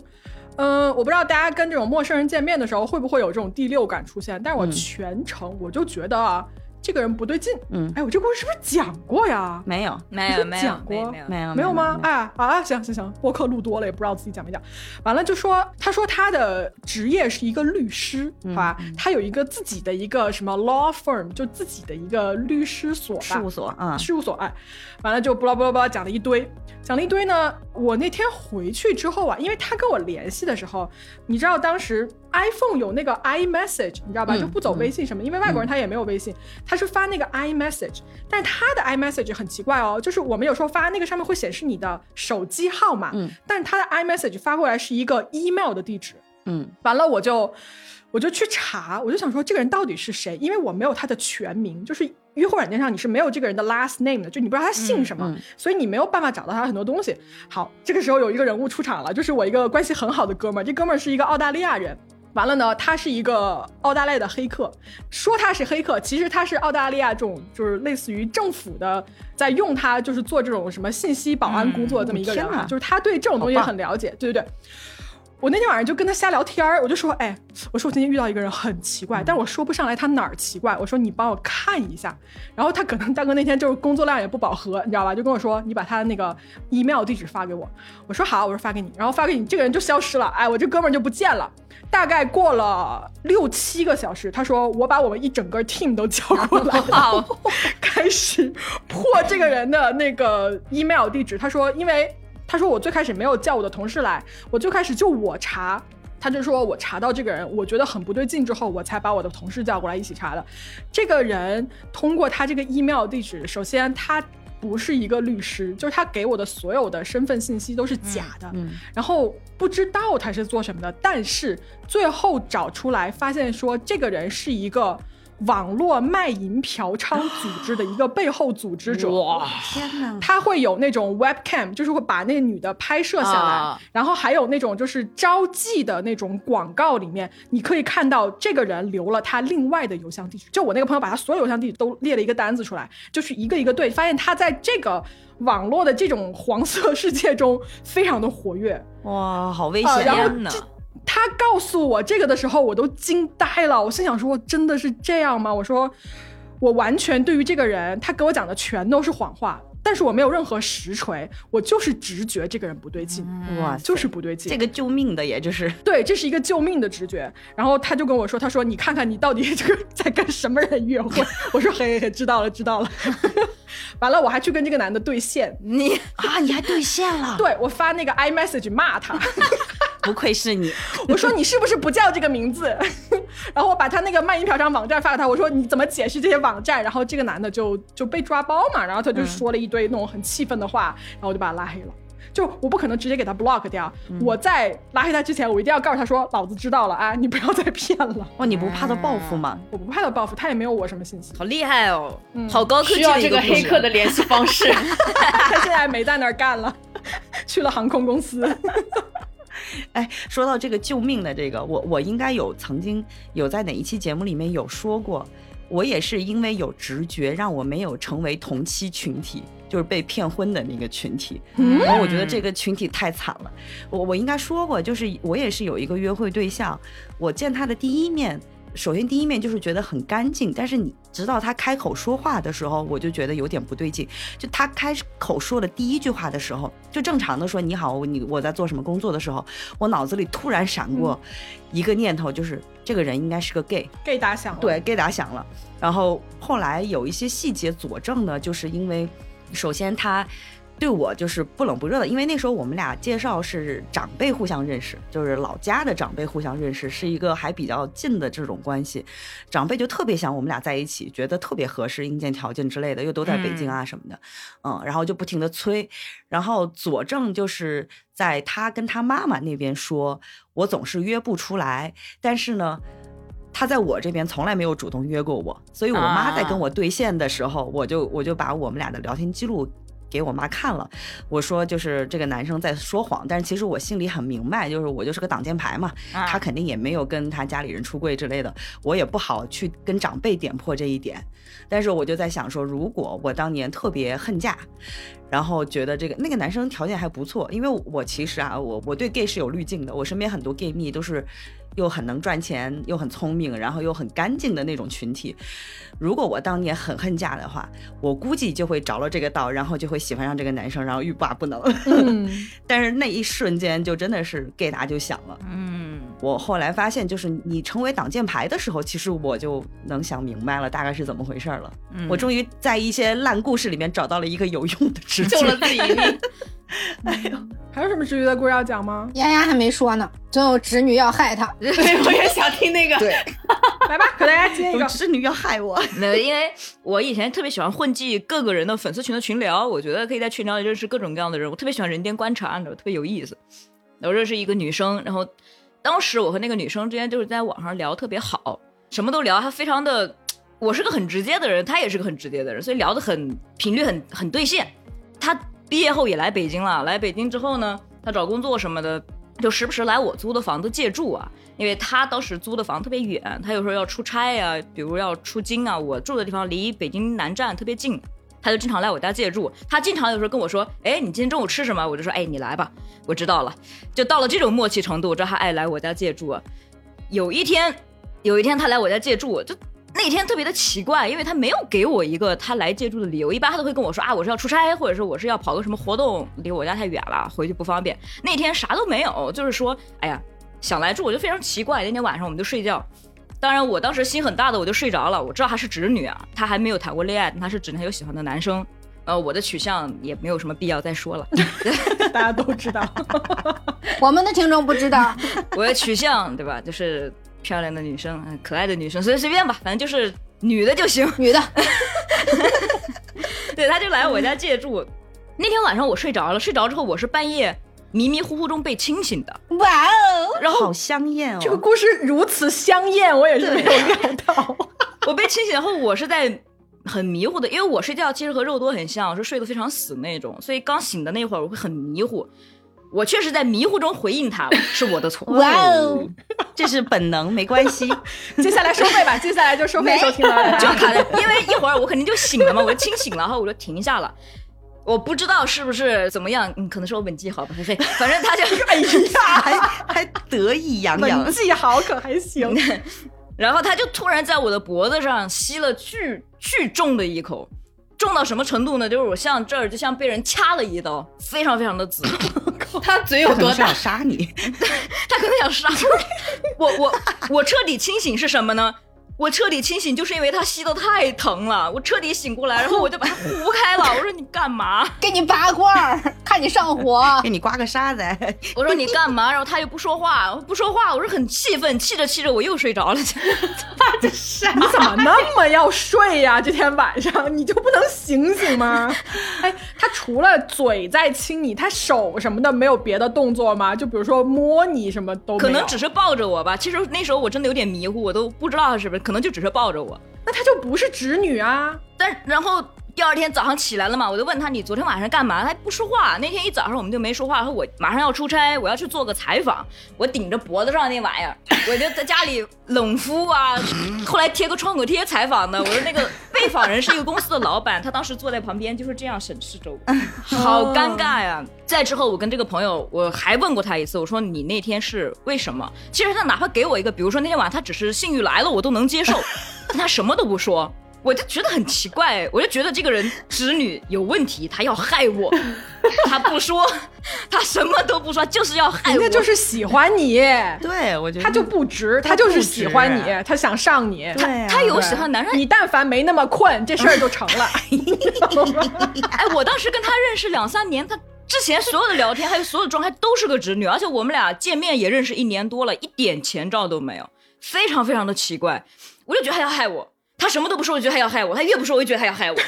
嗯，我不知道大家跟这种陌生人见面的时候会不会有这种第六感出现，但是我全程我就觉得啊。这个人不对劲，嗯，哎，我这故事是不是讲过呀？没有，没有，没有讲过，没有，没有吗？哎，啊，行行行，播客录多了也不知道自己讲没讲。完了就说，他说他的职业是一个律师，好吧？他有一个自己的一个什么 law firm，就自己的一个律师所，事务所啊，事务所。哎，完了就巴拉巴拉巴拉讲了一堆，讲了一堆呢。我那天回去之后啊，因为他跟我联系的时候，你知道当时 iPhone 有那个 iMessage，你知道吧？就不走微信什么，因为外国人他也没有微信，他。是发那个 iMessage，但是他的 iMessage 很奇怪哦，就是我们有时候发那个上面会显示你的手机号码，嗯，但是他的 iMessage 发过来是一个 email 的地址，嗯，完了我就我就去查，我就想说这个人到底是谁，因为我没有他的全名，就是约会软件上你是没有这个人的 last name 的，就你不知道他姓什么，所以你没有办法找到他很多东西。好，这个时候有一个人物出场了，就是我一个关系很好的哥们儿，这哥们儿是一个澳大利亚人。完了呢，他是一个澳大利亚的黑客，说他是黑客，其实他是澳大利亚这种就是类似于政府的，在用他就是做这种什么信息保安工作的这么一个人啊，就是他对这种东西很了解，对对对。我那天晚上就跟他瞎聊天儿，我就说，哎，我说我今天遇到一个人很奇怪，但是我说不上来他哪儿奇怪。我说你帮我看一下，然后他可能大哥那天就是工作量也不饱和，你知道吧？就跟我说，你把他那个 email 地址发给我。我说好，我说发给你，然后发给你，这个人就消失了。哎，我这哥们儿就不见了。大概过了六七个小时，他说我把我们一整个 team 都叫过来，开始破这个人的那个 email 地址。他说，因为。他说我最开始没有叫我的同事来，我最开始就我查，他就说我查到这个人，我觉得很不对劲之后，我才把我的同事叫过来一起查的。这个人通过他这个 email 地址，首先他不是一个律师，就是他给我的所有的身份信息都是假的，然后不知道他是做什么的，但是最后找出来发现说这个人是一个。网络卖淫嫖娼组织的一个背后组织者，哇，天哪！他会有那种 webcam，就是会把那个女的拍摄下来，然后还有那种就是招妓的那种广告里面，你可以看到这个人留了他另外的邮箱地址。就我那个朋友把他所有邮箱地址都列了一个单子出来，就是一个一个对，发现他在这个网络的这种黄色世界中非常的活跃。哇，好危险呢！他告诉我这个的时候，我都惊呆了。我心想说，真的是这样吗？我说，我完全对于这个人，他给我讲的全都是谎话。但是我没有任何实锤，我就是直觉这个人不对劲，哇，就是不对劲。这个救命的，也就是对，这是一个救命的直觉。然后他就跟我说，他说你看看你到底这个在跟什么人约会？我说嘿嘿嘿，知道了知道了。完了，我还去跟这个男的对线，你啊，你还对线了？对，我发那个 iMessage 骂他。不愧是你，我说你是不是不叫这个名字？然后我把他那个卖淫嫖娼网站发给他，我说你怎么解释这些网站？然后这个男的就就被抓包嘛，然后他就说了一堆那种很气愤的话，然后我就把他拉黑了。就我不可能直接给他 block 掉，我在拉黑他之前，我一定要告诉他说，老子知道了啊，你不要再骗了。哦，你不怕他报复吗？我不怕他报复，他也没有我什么信息。好厉害哦，好高科技。需要这个黑客的联系方式。他现在没在那儿干了，去了航空公司。哎，说到这个救命的这个，我我应该有曾经有在哪一期节目里面有说过，我也是因为有直觉，让我没有成为同期群体，就是被骗婚的那个群体。然后我觉得这个群体太惨了。我我应该说过，就是我也是有一个约会对象，我见他的第一面。首先，第一面就是觉得很干净，但是你直到他开口说话的时候，我就觉得有点不对劲。就他开口说的第一句话的时候，就正常的说“你好，你我在做什么工作”的时候，我脑子里突然闪过一个念头，就是这个人应该是个 gay，gay 打响了。对，gay 打响了。然后后来有一些细节佐证呢，就是因为首先他。对我就是不冷不热的，因为那时候我们俩介绍是长辈互相认识，就是老家的长辈互相认识，是一个还比较近的这种关系。长辈就特别想我们俩在一起，觉得特别合适，硬件条件之类的又都在北京啊什么的，嗯，然后就不停的催。然后佐证就是在他跟他妈妈那边说，我总是约不出来，但是呢，他在我这边从来没有主动约过我，所以我妈在跟我对线的时候，我就我就把我们俩的聊天记录。给我妈看了，我说就是这个男生在说谎，但是其实我心里很明白，就是我就是个挡箭牌嘛，他肯定也没有跟他家里人出柜之类的，我也不好去跟长辈点破这一点。但是我就在想说，如果我当年特别恨嫁，然后觉得这个那个男生条件还不错，因为我其实啊，我我对 gay 是有滤镜的，我身边很多 gay 蜜都是。又很能赚钱，又很聪明，然后又很干净的那种群体。如果我当年很恨嫁的话，我估计就会着了这个道，然后就会喜欢上这个男生，然后欲罢不能。嗯，但是那一瞬间就真的是 gay 达就响了。嗯，我后来发现，就是你成为挡箭牌的时候，其实我就能想明白了，大概是怎么回事了。我终于在一些烂故事里面找到了一个有用的直觉，救了自己一命。哎呦，还有什么治愈的故事要讲吗？丫丫还没说呢，总有侄女要害他。对，我也想听那个。对，来吧，给大家接一个。侄女要害我。没有，因为我以前特别喜欢混迹各个人的粉丝群的群聊，我觉得可以在群聊里认识各种各样的人。我特别喜欢人间观察，你知道，特别有意思。我认识一个女生，然后当时我和那个女生之间就是在网上聊特别好，什么都聊，她非常的，我是个很直接的人，她也是个很直接的人，所以聊的很频率很很对线。她。毕业后也来北京了。来北京之后呢，他找工作什么的，就时不时来我租的房子借住啊。因为他当时租的房特别远，他有时候要出差呀，比如要出京啊。我住的地方离北京南站特别近，他就经常来我家借住。他经常有时候跟我说：“哎，你今天中午吃什么？”我就说：“哎，你来吧，我知道了。”就到了这种默契程度，这还爱来我家借住。啊有一天，有一天他来我家借住，就。那天特别的奇怪，因为他没有给我一个他来借住的理由。一般他都会跟我说啊，我是要出差，或者是我是要跑个什么活动，离我家太远了，回去不方便。那天啥都没有，就是说，哎呀，想来住，我就非常奇怪。那天晚上我们就睡觉，当然我当时心很大的，我就睡着了。我知道她是直女啊，她还没有谈过恋爱，她是指她有喜欢的男生。呃，我的取向也没有什么必要再说了，大家都知道，我们的听众不知道，我的取向对吧？就是。漂亮的女生，可爱的女生，随随便吧，反正就是女的就行。女的，对，他就来我家借住。那天晚上我睡着了，睡着之后我是半夜迷迷糊糊中被清醒的。哇哦，然后好香艳哦！这个故事如此香艳，我也是没有料到。我被清醒后，我是在很迷糊的，因为我睡觉其实和肉多很像，是睡得非常死那种，所以刚醒的那会儿我会很迷糊。我确实在迷糊中回应他了，是我的错。哇哦，这是本能，没关系。接下来收费吧，接下来就收费收听了。就他，因为一会儿我肯定就醒了嘛，我就清醒了，然后我就停下了。我不知道是不是怎么样，嗯，可能是我吻技好吧，反正他就 哎呀，还还得意洋洋，吻技好可还行。然后他就突然在我的脖子上吸了巨巨重的一口。重到什么程度呢？就是我像这儿，就像被人掐了一刀，非常非常的紫。他嘴有多大？想杀你？他可能想杀 我。我我我彻底清醒是什么呢？我彻底清醒，就是因为他吸的太疼了。我彻底醒过来，然后我就把他扶 开了。我说你干嘛？给你拔罐儿，看你上火。给你刮个痧子。我说你干嘛？然后他又不说话，不说话。我说很气愤，气着气着我又睡着了。他这是你怎么那么要睡呀？这天晚上你就不能醒醒吗？哎，他除了嘴在亲你，他手什么的没有别的动作吗？就比如说摸你什么都可能只是抱着我吧。其实那时候我真的有点迷糊，我都不知道他是不是。可能就只是抱着我，那她就不是侄女啊。但然后第二天早上起来了嘛，我就问他你昨天晚上干嘛？他不说话。那天一早上我们就没说话。说我马上要出差，我要去做个采访。我顶着脖子上那玩意儿，我就在家里冷敷啊。后来贴个创可贴采访的。我说那个被访人是一个公司的老板，他当时坐在旁边就是这样审视着我，好尴尬呀。再之后，我跟这个朋友我还问过他一次，我说你那天是为什么？其实他哪怕给我一个，比如说那天晚上他只是性欲来了，我都能接受。但他什么都不说，我就觉得很奇怪，我就觉得这个人直女有问题，他要害我，他不说，他什么都不说，就是要害我，人家就是喜欢你，对我觉得他就不直，他就是喜欢你，他想上你，对啊他有喜欢男人。你但凡没那么困，这事儿就成了。哎，我当时跟他认识两三年，他之前所有的聊天还有所有的状态都是个直女，而且我们俩见面也认识一年多了，一点前兆都没有，非常非常的奇怪。我就觉得他要害我，他什么都不说，我就觉得他要害我，他越不说，我就觉得他要害我。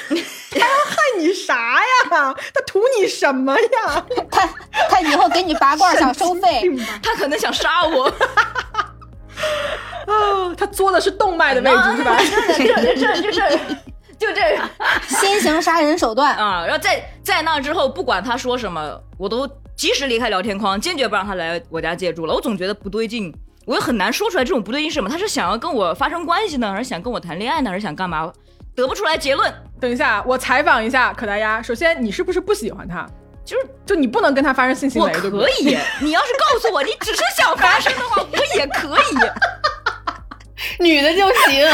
他要害你啥呀？他图你什么呀？他他以后给你拔罐想收费，他可能想杀我。啊，他作的是动脉的位置是吧？这这这就这就这新型杀人手段。啊！然后在在那之后，不管他说什么，我都及时离开聊天框，坚决不让他来我家借住了。我总觉得不对劲，我又很难说出来这种不对劲是什么。他是想要跟我发生关系呢，还是想跟我谈恋爱呢，还是想干嘛？得不出来结论。等一下，我采访一下可达鸭。首先，你是不是不喜欢他？就是就你不能跟他发生性行为，我可？以，你要是告诉我你只是想发生的话，我也可以。女的就行。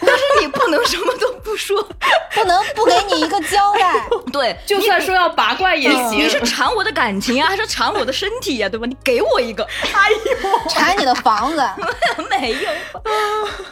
但是你不能什么都不说。不能不给你一个交代。对，就算说要拔罐也行。你是馋我的感情啊，还是馋我的身体呀、对吧？你给我一个。哎呦，馋你的房子，没有吧？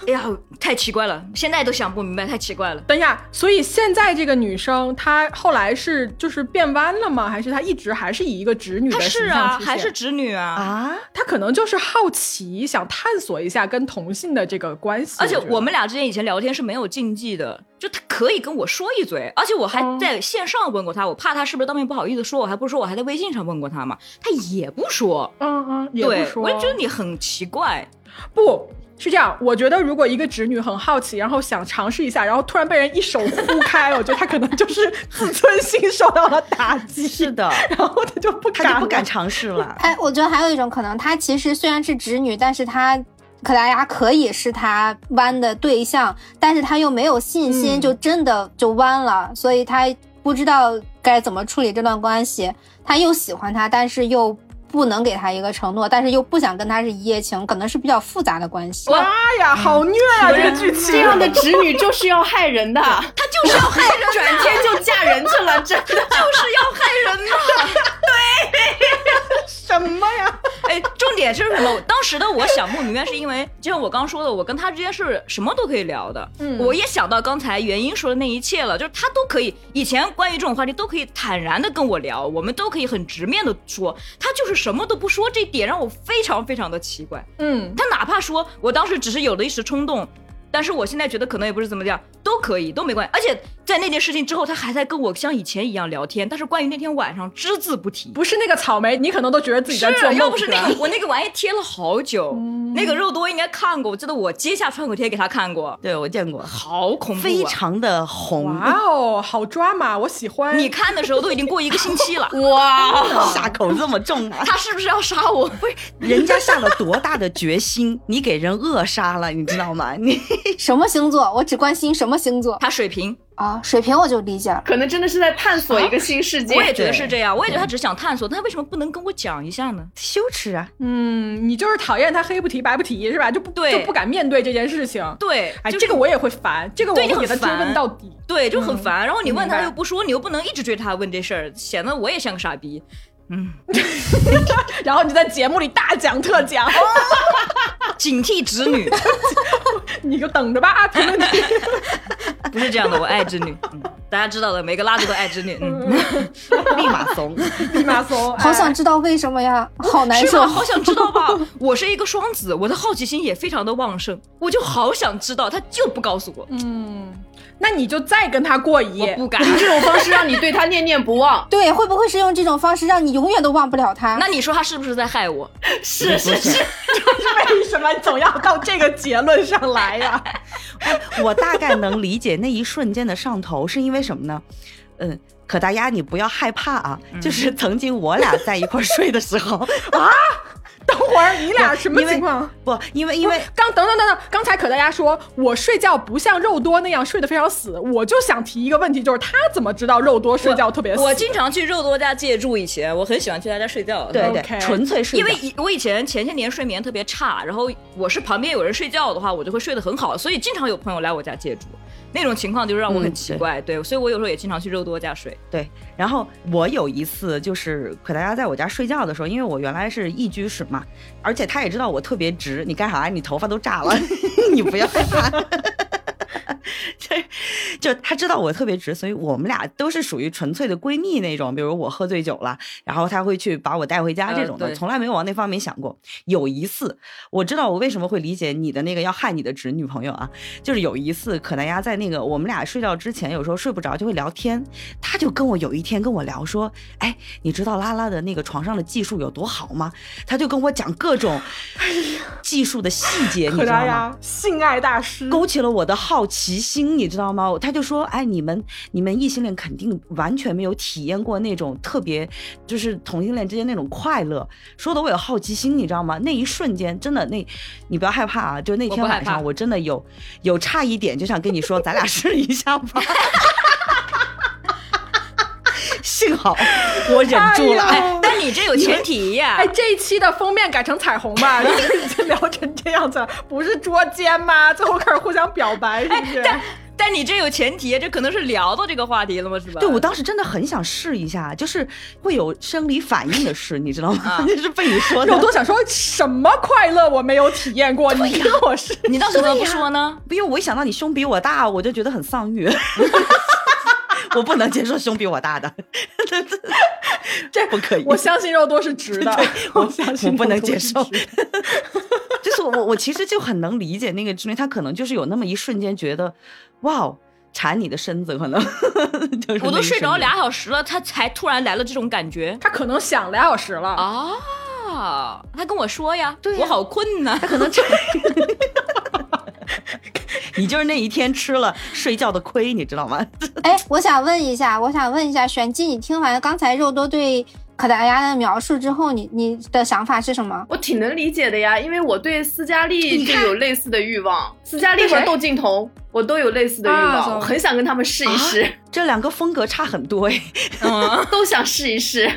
哎呀，太奇怪了，现在都想不明白，太奇怪了。等一下，所以现在这个女生她后来是就是变弯了吗？还是她一直还是以一个直女的她形是啊，象出现还是直女啊？啊，她可能就是好奇，想探索一下跟同性的这个关系。而且我们俩之前以前聊天是没有禁忌的，就他可以跟我说一嘴，而且我还哦在线上问过他，我怕他是不是当面不好意思说，我还不说我还在微信上问过他嘛，他也不说。嗯嗯也不，说，我就觉得你很奇怪。不是这样，我觉得如果一个直女很好奇，然后想尝试一下，然后突然被人一手呼开，我觉得她可能就是自尊心受到了打击，是的，然后她就不敢了，他就不敢尝试了。哎，我觉得还有一种可能，她其实虽然是直女，但是她可达鸭可以是他弯的对象，但是他又没有信心，嗯就真的就弯了，所以他不知道该怎么处理这段关系。他又喜欢他，但是又不能给他一个承诺，但是又不想跟他是一夜情，可能是比较复杂的关系。妈呀，好虐啊！这个剧情这样的直女就是要害人的，她就是要害人，转天就嫁人去了，真的。就是要害人嘛。什么呀？哎，重点是什么？当时的我想不明白，是因为就像我刚说的，我跟他之间是什么都可以聊的。嗯我也想到刚才原因说的那一切了，就是他都可以，以前关于这种话题都可以坦然的跟我聊，我们都可以很直面的说，他就是什么都不说，这一点让我非常非常的奇怪。嗯，他哪怕说我当时只是有了一时冲动，但是我现在觉得可能也不是怎么样，都可以，都没关系。而且在那件事情之后，他还在跟我像以前一样聊天，但是关于那天晚上只字不提。不是那个草莓，你可能都觉得自己在做是，梦。要不是那个，我那个玩意贴了好久，那个肉多应该看过，我记得我揭下创口贴给他看过，对我见过，好恐怖、啊，非。常的红，哇哦，好抓马，我喜欢。你看的时候都已经过一个星期了，哇，下口这么重啊！他是不是要杀我？不是，人家下了多大的决心，你给人扼杀了，你知道吗？你什么星座？我只关心什么星座他水平，啊？水瓶我就理解了。可能真的是在探索一个新世界。我也觉得是这样，我也觉得他只是想探索，但他为什么不能跟我讲一下呢？羞耻啊！嗯，你就是讨厌他黑不提白不提是吧？就不对就不敢面对这件事情。对，哎，就是这个我也会烦，这个我对你会给他追很烦问到底。对就很烦。然后你问他又不说，你又不能一直追他问这事儿，显得我也像个傻逼。嗯，然后你在节目里大讲特讲，警惕直女，你就等着吧啊！评论区。不是这样的，我爱直女。嗯，大家知道的，每个拉子都爱直女。嗯，立马怂，立马怂，好想知道为什么呀，好难受？。好想知道吧？我是一个双子，我的好奇心也非常的旺盛，我就好想知道，他就不告诉我，嗯，那你就再跟他过一夜。我不敢。用这种方式让你对他念念不忘。对，会不会是用这种方式让你永远都忘不了他？那你说他是不是在害我？是是是，为什么总要到这个结论上来呀？我大概能理解那一瞬间的上头是因为什么呢？嗯，可大丫，你不要害怕啊！就是曾经我俩在一块儿睡的时候啊，你俩什么情况？不，因为因为刚等等等等，刚才可大家说我睡觉不像肉多那样睡得非常死，我就想提一个问题，就是他怎么知道肉多睡觉特别死？我经常去肉多家借住，以前我很喜欢去他家睡觉。对对，纯粹睡。因为以我以前前些年睡眠特别差，然后我是旁边有人睡觉的话，我就会睡得很好，所以经常有朋友来我家借住。那种情况就让我很奇怪，对，所以我有时候也经常去肉多家睡。对，然后我有一次就是可大家在我家睡觉的时候，因为我原来是一居室嘛，而且他也知道我特别直，你干啥？你头发都炸了，你不要害 怕。就他知道我特别直，所以我们俩都是属于纯粹的闺蜜那种。比如我喝醉酒了，然后他会去把我带回家这种的，从来没有往那方面想过。有一次，我知道我为什么会理解你的那个要害你的直女朋友啊，就是有一次可南丫在那个我们俩睡觉之前，有时候睡不着就会聊天，他就跟我有一天跟我聊说，哎，你知道拉拉的那个床上的技术有多好吗？他就跟我讲各种技术的细节，你知道吗？性爱大师勾起了我的好奇心，你知道吗？他就说，哎，你们你们异性恋肯定完全没有体验过那种特别，就是同性恋之间那种快乐，说的我有好奇心，你知道吗？那一瞬间真的，那你不要害怕啊，就那天晚上我真的有有差一点就想跟你说，咱俩试一下吧。幸好我忍住了，哎但你这有前提呀！哎，这一期的封面改成彩虹吧，已经聊成这样子，不是捉奸吗？最后开始互相表白，是不是？但但你这有前提，这可能是聊到这个话题了吗？是吧？对，我当时真的很想试一下，就是会有生理反应的事，你知道吗？就是被你说的，我都想说什么快乐我没有体验过，你跟我试，你当时怎么不说呢？因为我一想到你胸比我大，我就觉得很丧欲。我不能接受胸比我大的，这不可以。我相信肉多是直的，我相信我不能接受。就是我，我其实就很能理解那个直女，她可能就是有那么一瞬间觉得，哇，馋你的身子，可能。我都睡着俩小时了，他才突然来了这种感觉。他可能想俩小时了啊，他跟我说呀，我好困呐，他可能。你就是那一天吃了睡觉的亏，你知道吗？哎，我想问一下，我想问一下，玄机，你听完刚才肉多对可达鸭的描述之后，你你的想法是什么？我挺能理解的呀，因为我对斯嘉丽就有类似的欲望，斯嘉丽和窦靖童，我都有类似的欲望，我很想跟他们试一试。这两个风格差很多哎，都想试一试。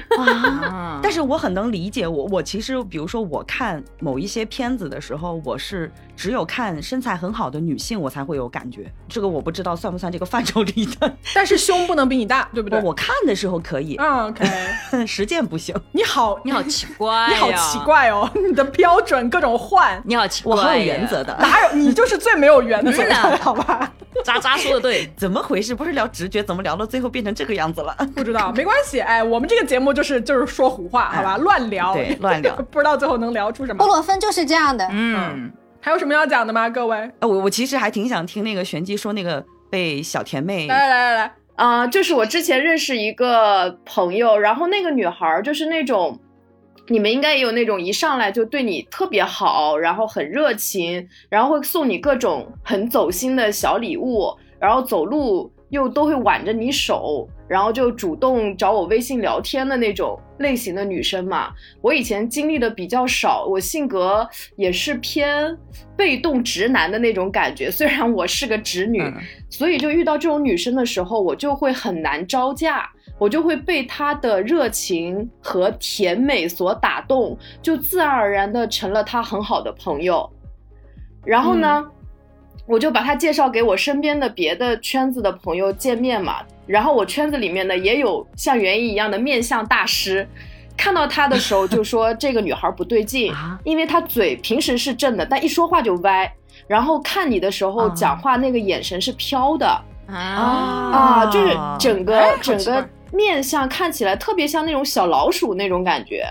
但是我很能理解，我我其实比如说我看某一些片子的时候，我是。只有看身材很好的女性，我才会有感觉。这个我不知道算不算这个范畴里的。但是胸不能比你大，对不对？我看的时候可以。嗯 OK，实践不行。你好，你好奇怪，你好奇怪哦！你的标准各种换。你好奇怪，我很有原则的。哪有？你就是最没有原则的，好吧？渣渣说的对，怎么回事？不是聊直觉，怎么聊到最后变成这个样子了？不知道，没关系。哎，我们这个节目就是就是说胡话，好吧？乱聊，对，乱聊，不知道最后能聊出什么。布洛芬就是这样的，嗯。还有什么要讲的吗，各位？我我其实还挺想听那个玄机说那个被小甜妹来来来来啊，就是我之前认识一个朋友，然后那个女孩就是那种，你们应该也有那种一上来就对你特别好，然后很热情，然后会送你各种很走心的小礼物，然后走路又都会挽着你手。然后就主动找我微信聊天的那种类型的女生嘛，我以前经历的比较少，我性格也是偏被动直男的那种感觉。虽然我是个直女，所以就遇到这种女生的时候，我就会很难招架，我就会被她的热情和甜美所打动，就自然而然的成了她很好的朋友。然后呢，我就把她介绍给我身边的别的圈子的朋友见面嘛。然后我圈子里面呢也有像袁一一样的面相大师，看到她的时候就说这个女孩不对劲，因为她嘴平时是正的，但一说话就歪，然后看你的时候讲话那个眼神是飘的。啊。啊，就是整个整个面相看起来特别像那种小老鼠那种感觉，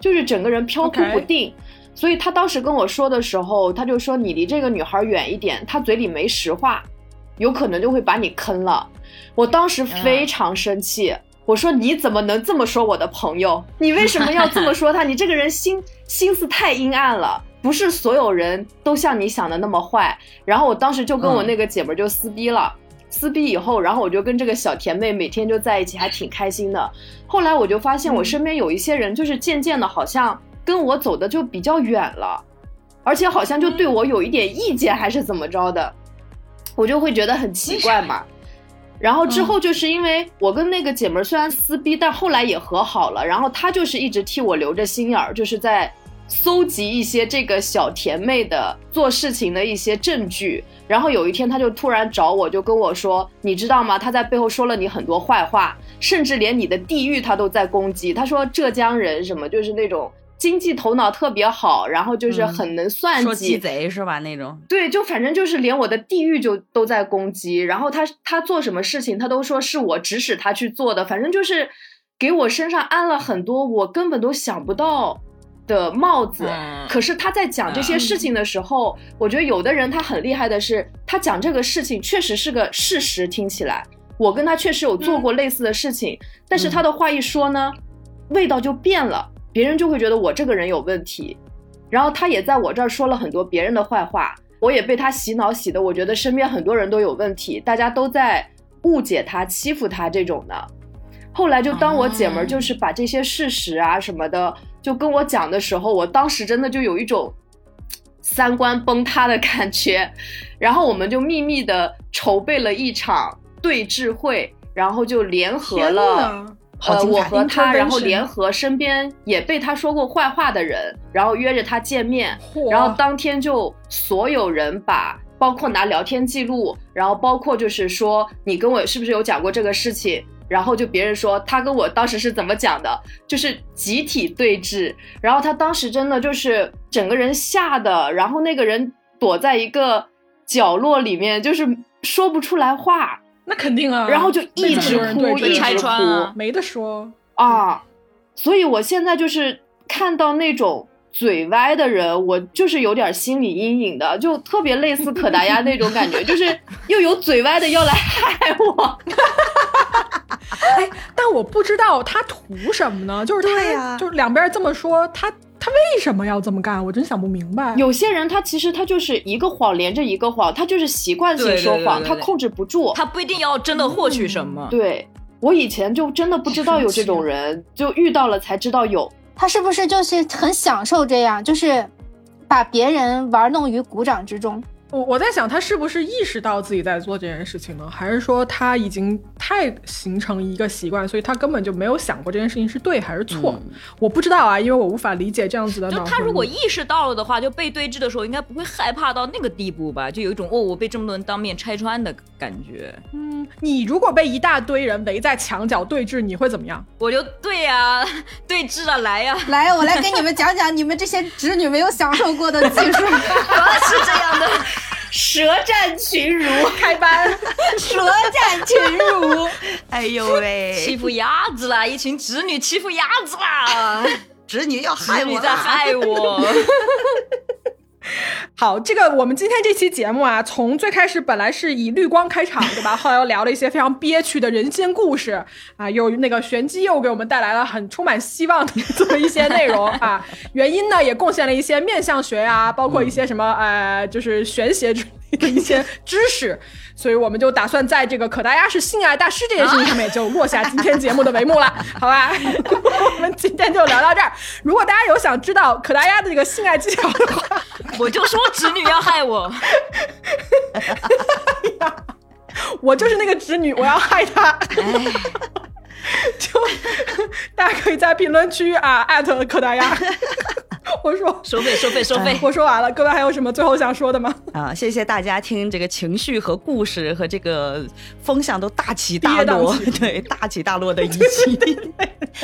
就是整个人飘忽不定。所以他当时跟我说的时候，他就说你离这个女孩远一点，他嘴里没实话，有可能就会把你坑了。我当时非常生气，我说你怎么能这么说我的朋友？你为什么要这么说他？你这个人心心思太阴暗了，不是所有人都像你想的那么坏。然后我当时就跟我那个姐们就撕逼了，撕逼以后，然后我就跟这个小甜妹每天就在一起，还挺开心的。后来我就发现我身边有一些人，就是渐渐的好像跟我走的就比较远了，而且好像就对我有一点意见还是怎么着的，我就会觉得很奇怪嘛。然后之后就是因为我跟那个姐们儿虽然撕逼，但后来也和好了。然后她就是一直替我留着心眼儿，就是在搜集一些这个小甜妹的做事情的一些证据。然后有一天，她就突然找我，就跟我说：“你知道吗？她在背后说了你很多坏话，甚至连你的地域她都在攻击。她说浙江人什么就是那种。”经济头脑特别好，然后就是很能算计，说鸡贼是吧？那种对，就反正就是连我的地域就都在攻击，然后他他做什么事情，他都说是我指使他去做的，反正就是给我身上安了很多我根本都想不到的帽子。可是他在讲这些事情的时候，我觉得有的人他很厉害的是，他讲这个事情确实是个事实，听起来我跟他确实有做过类似的事情，但是他的话一说呢，味道就变了。别人就会觉得我这个人有问题，然后他也在我这儿说了很多别人的坏话，我也被他洗脑洗的，我觉得身边很多人都有问题，大家都在误解他、欺负他这种的。后来就当我姐们儿就是把这些事实啊什么的就跟我讲的时候，我当时真的就有一种三观崩塌的感觉，然后我们就秘密的筹备了一场对峙会，然后就联合了。呃，我和他，然后联合身边也被他说过坏话的人，然后约着他见面，然后当天就所有人把，包括拿聊天记录，然后包括就是说你跟我是不是有讲过这个事情，然后就别人说他跟我当时是怎么讲的，就是集体对峙，然后他当时真的就是整个人吓的，然后那个人躲在一个角落里面，就是说不出来话。那肯定啊，然后就一直哭，一直哭，没得说啊。所以我现在就是看到那种嘴歪的人，我就是有点心理阴影的，就特别类似可达鸭那种感觉，就是又有嘴歪的要来害我。哎，但我不知道他图什么呢？就是他，就是两边这么说他。他为什么要这么干？我真想不明白。有些人他其实他就是一个谎连着一个谎，他就是习惯性说谎，他控制不住，他不一定要真的获取什么。对我以前就真的不知道有这种人，就遇到了才知道有。他是不是就是很享受这样，就是把别人玩弄于股掌之中？我我在想，他是不是意识到自己在做这件事情呢？还是说他已经太形成一个习惯，所以他根本就没有想过这件事情是对还是错？我不知道啊，因为我无法理解这样子的。就他如果意识到了的话，就被对峙的时候应该不会害怕到那个地步吧？就有一种哦，我被这么多人当面拆穿的感觉。嗯，你如果被一大堆人围在墙角对峙，你会怎么样？我就对呀，对峙啊，来呀，来，我来给你们讲讲你们这些侄女没有享受过的技术，是这样的。舌战群儒，开班，舌战群儒，哎呦喂，欺负鸭子啦！一群侄女欺负鸭子啦！侄女要害我，在害我。好，这个我们今天这期节目啊，从最开始本来是以绿光开场，对吧？后来又聊了一些非常憋屈的人间故事啊，又那个玄机又给我们带来了很充满希望的这么一些内容啊。原因呢，也贡献了一些面相学啊，包括一些什么呃，就是玄学之 一些知识。所以我们就打算在这个可达鸭是性爱大师这件事情上面就落下今天节目的帷幕了，好吧？我们今天就聊到这儿。如果大家有想知道可达鸭的这个性爱技巧的话，我就说侄女要害我，我就是那个侄女，我要害她。就大家可以在评论区啊艾特可达鸭。我说收费收费收费，我说完了，各位还有什么最后想说的吗？啊，谢谢大家听这个情绪和故事和这个风向都大起大落，对，大起大落的一期。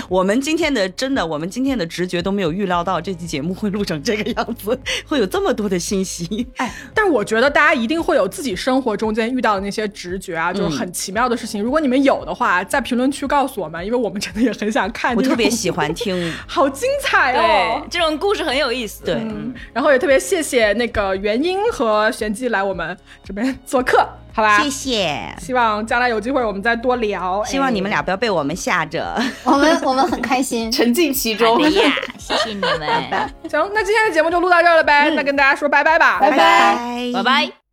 我们今天的真的，我们今天的直觉都没有预料到这期节目会录成这个样子，会有这么多的信息。哎，但是我觉得大家一定会有自己生活中间遇到的那些直觉啊，就是很奇妙的事情。如果你们有的话，在评论区告诉我们，因为我们真的也很想看。我特别喜欢听，好精彩哦！这种故事很有意思。对，然后也特别谢谢那个元英和玄机来我们这边做客。好吧，谢谢。希望将来有机会我们再多聊。希望你们俩不要被我们吓着。我们我们很开心，沉浸其中呀。谢谢你们。行，那今天的节目就录到这儿了呗。那跟大家说拜拜吧，拜拜，拜拜。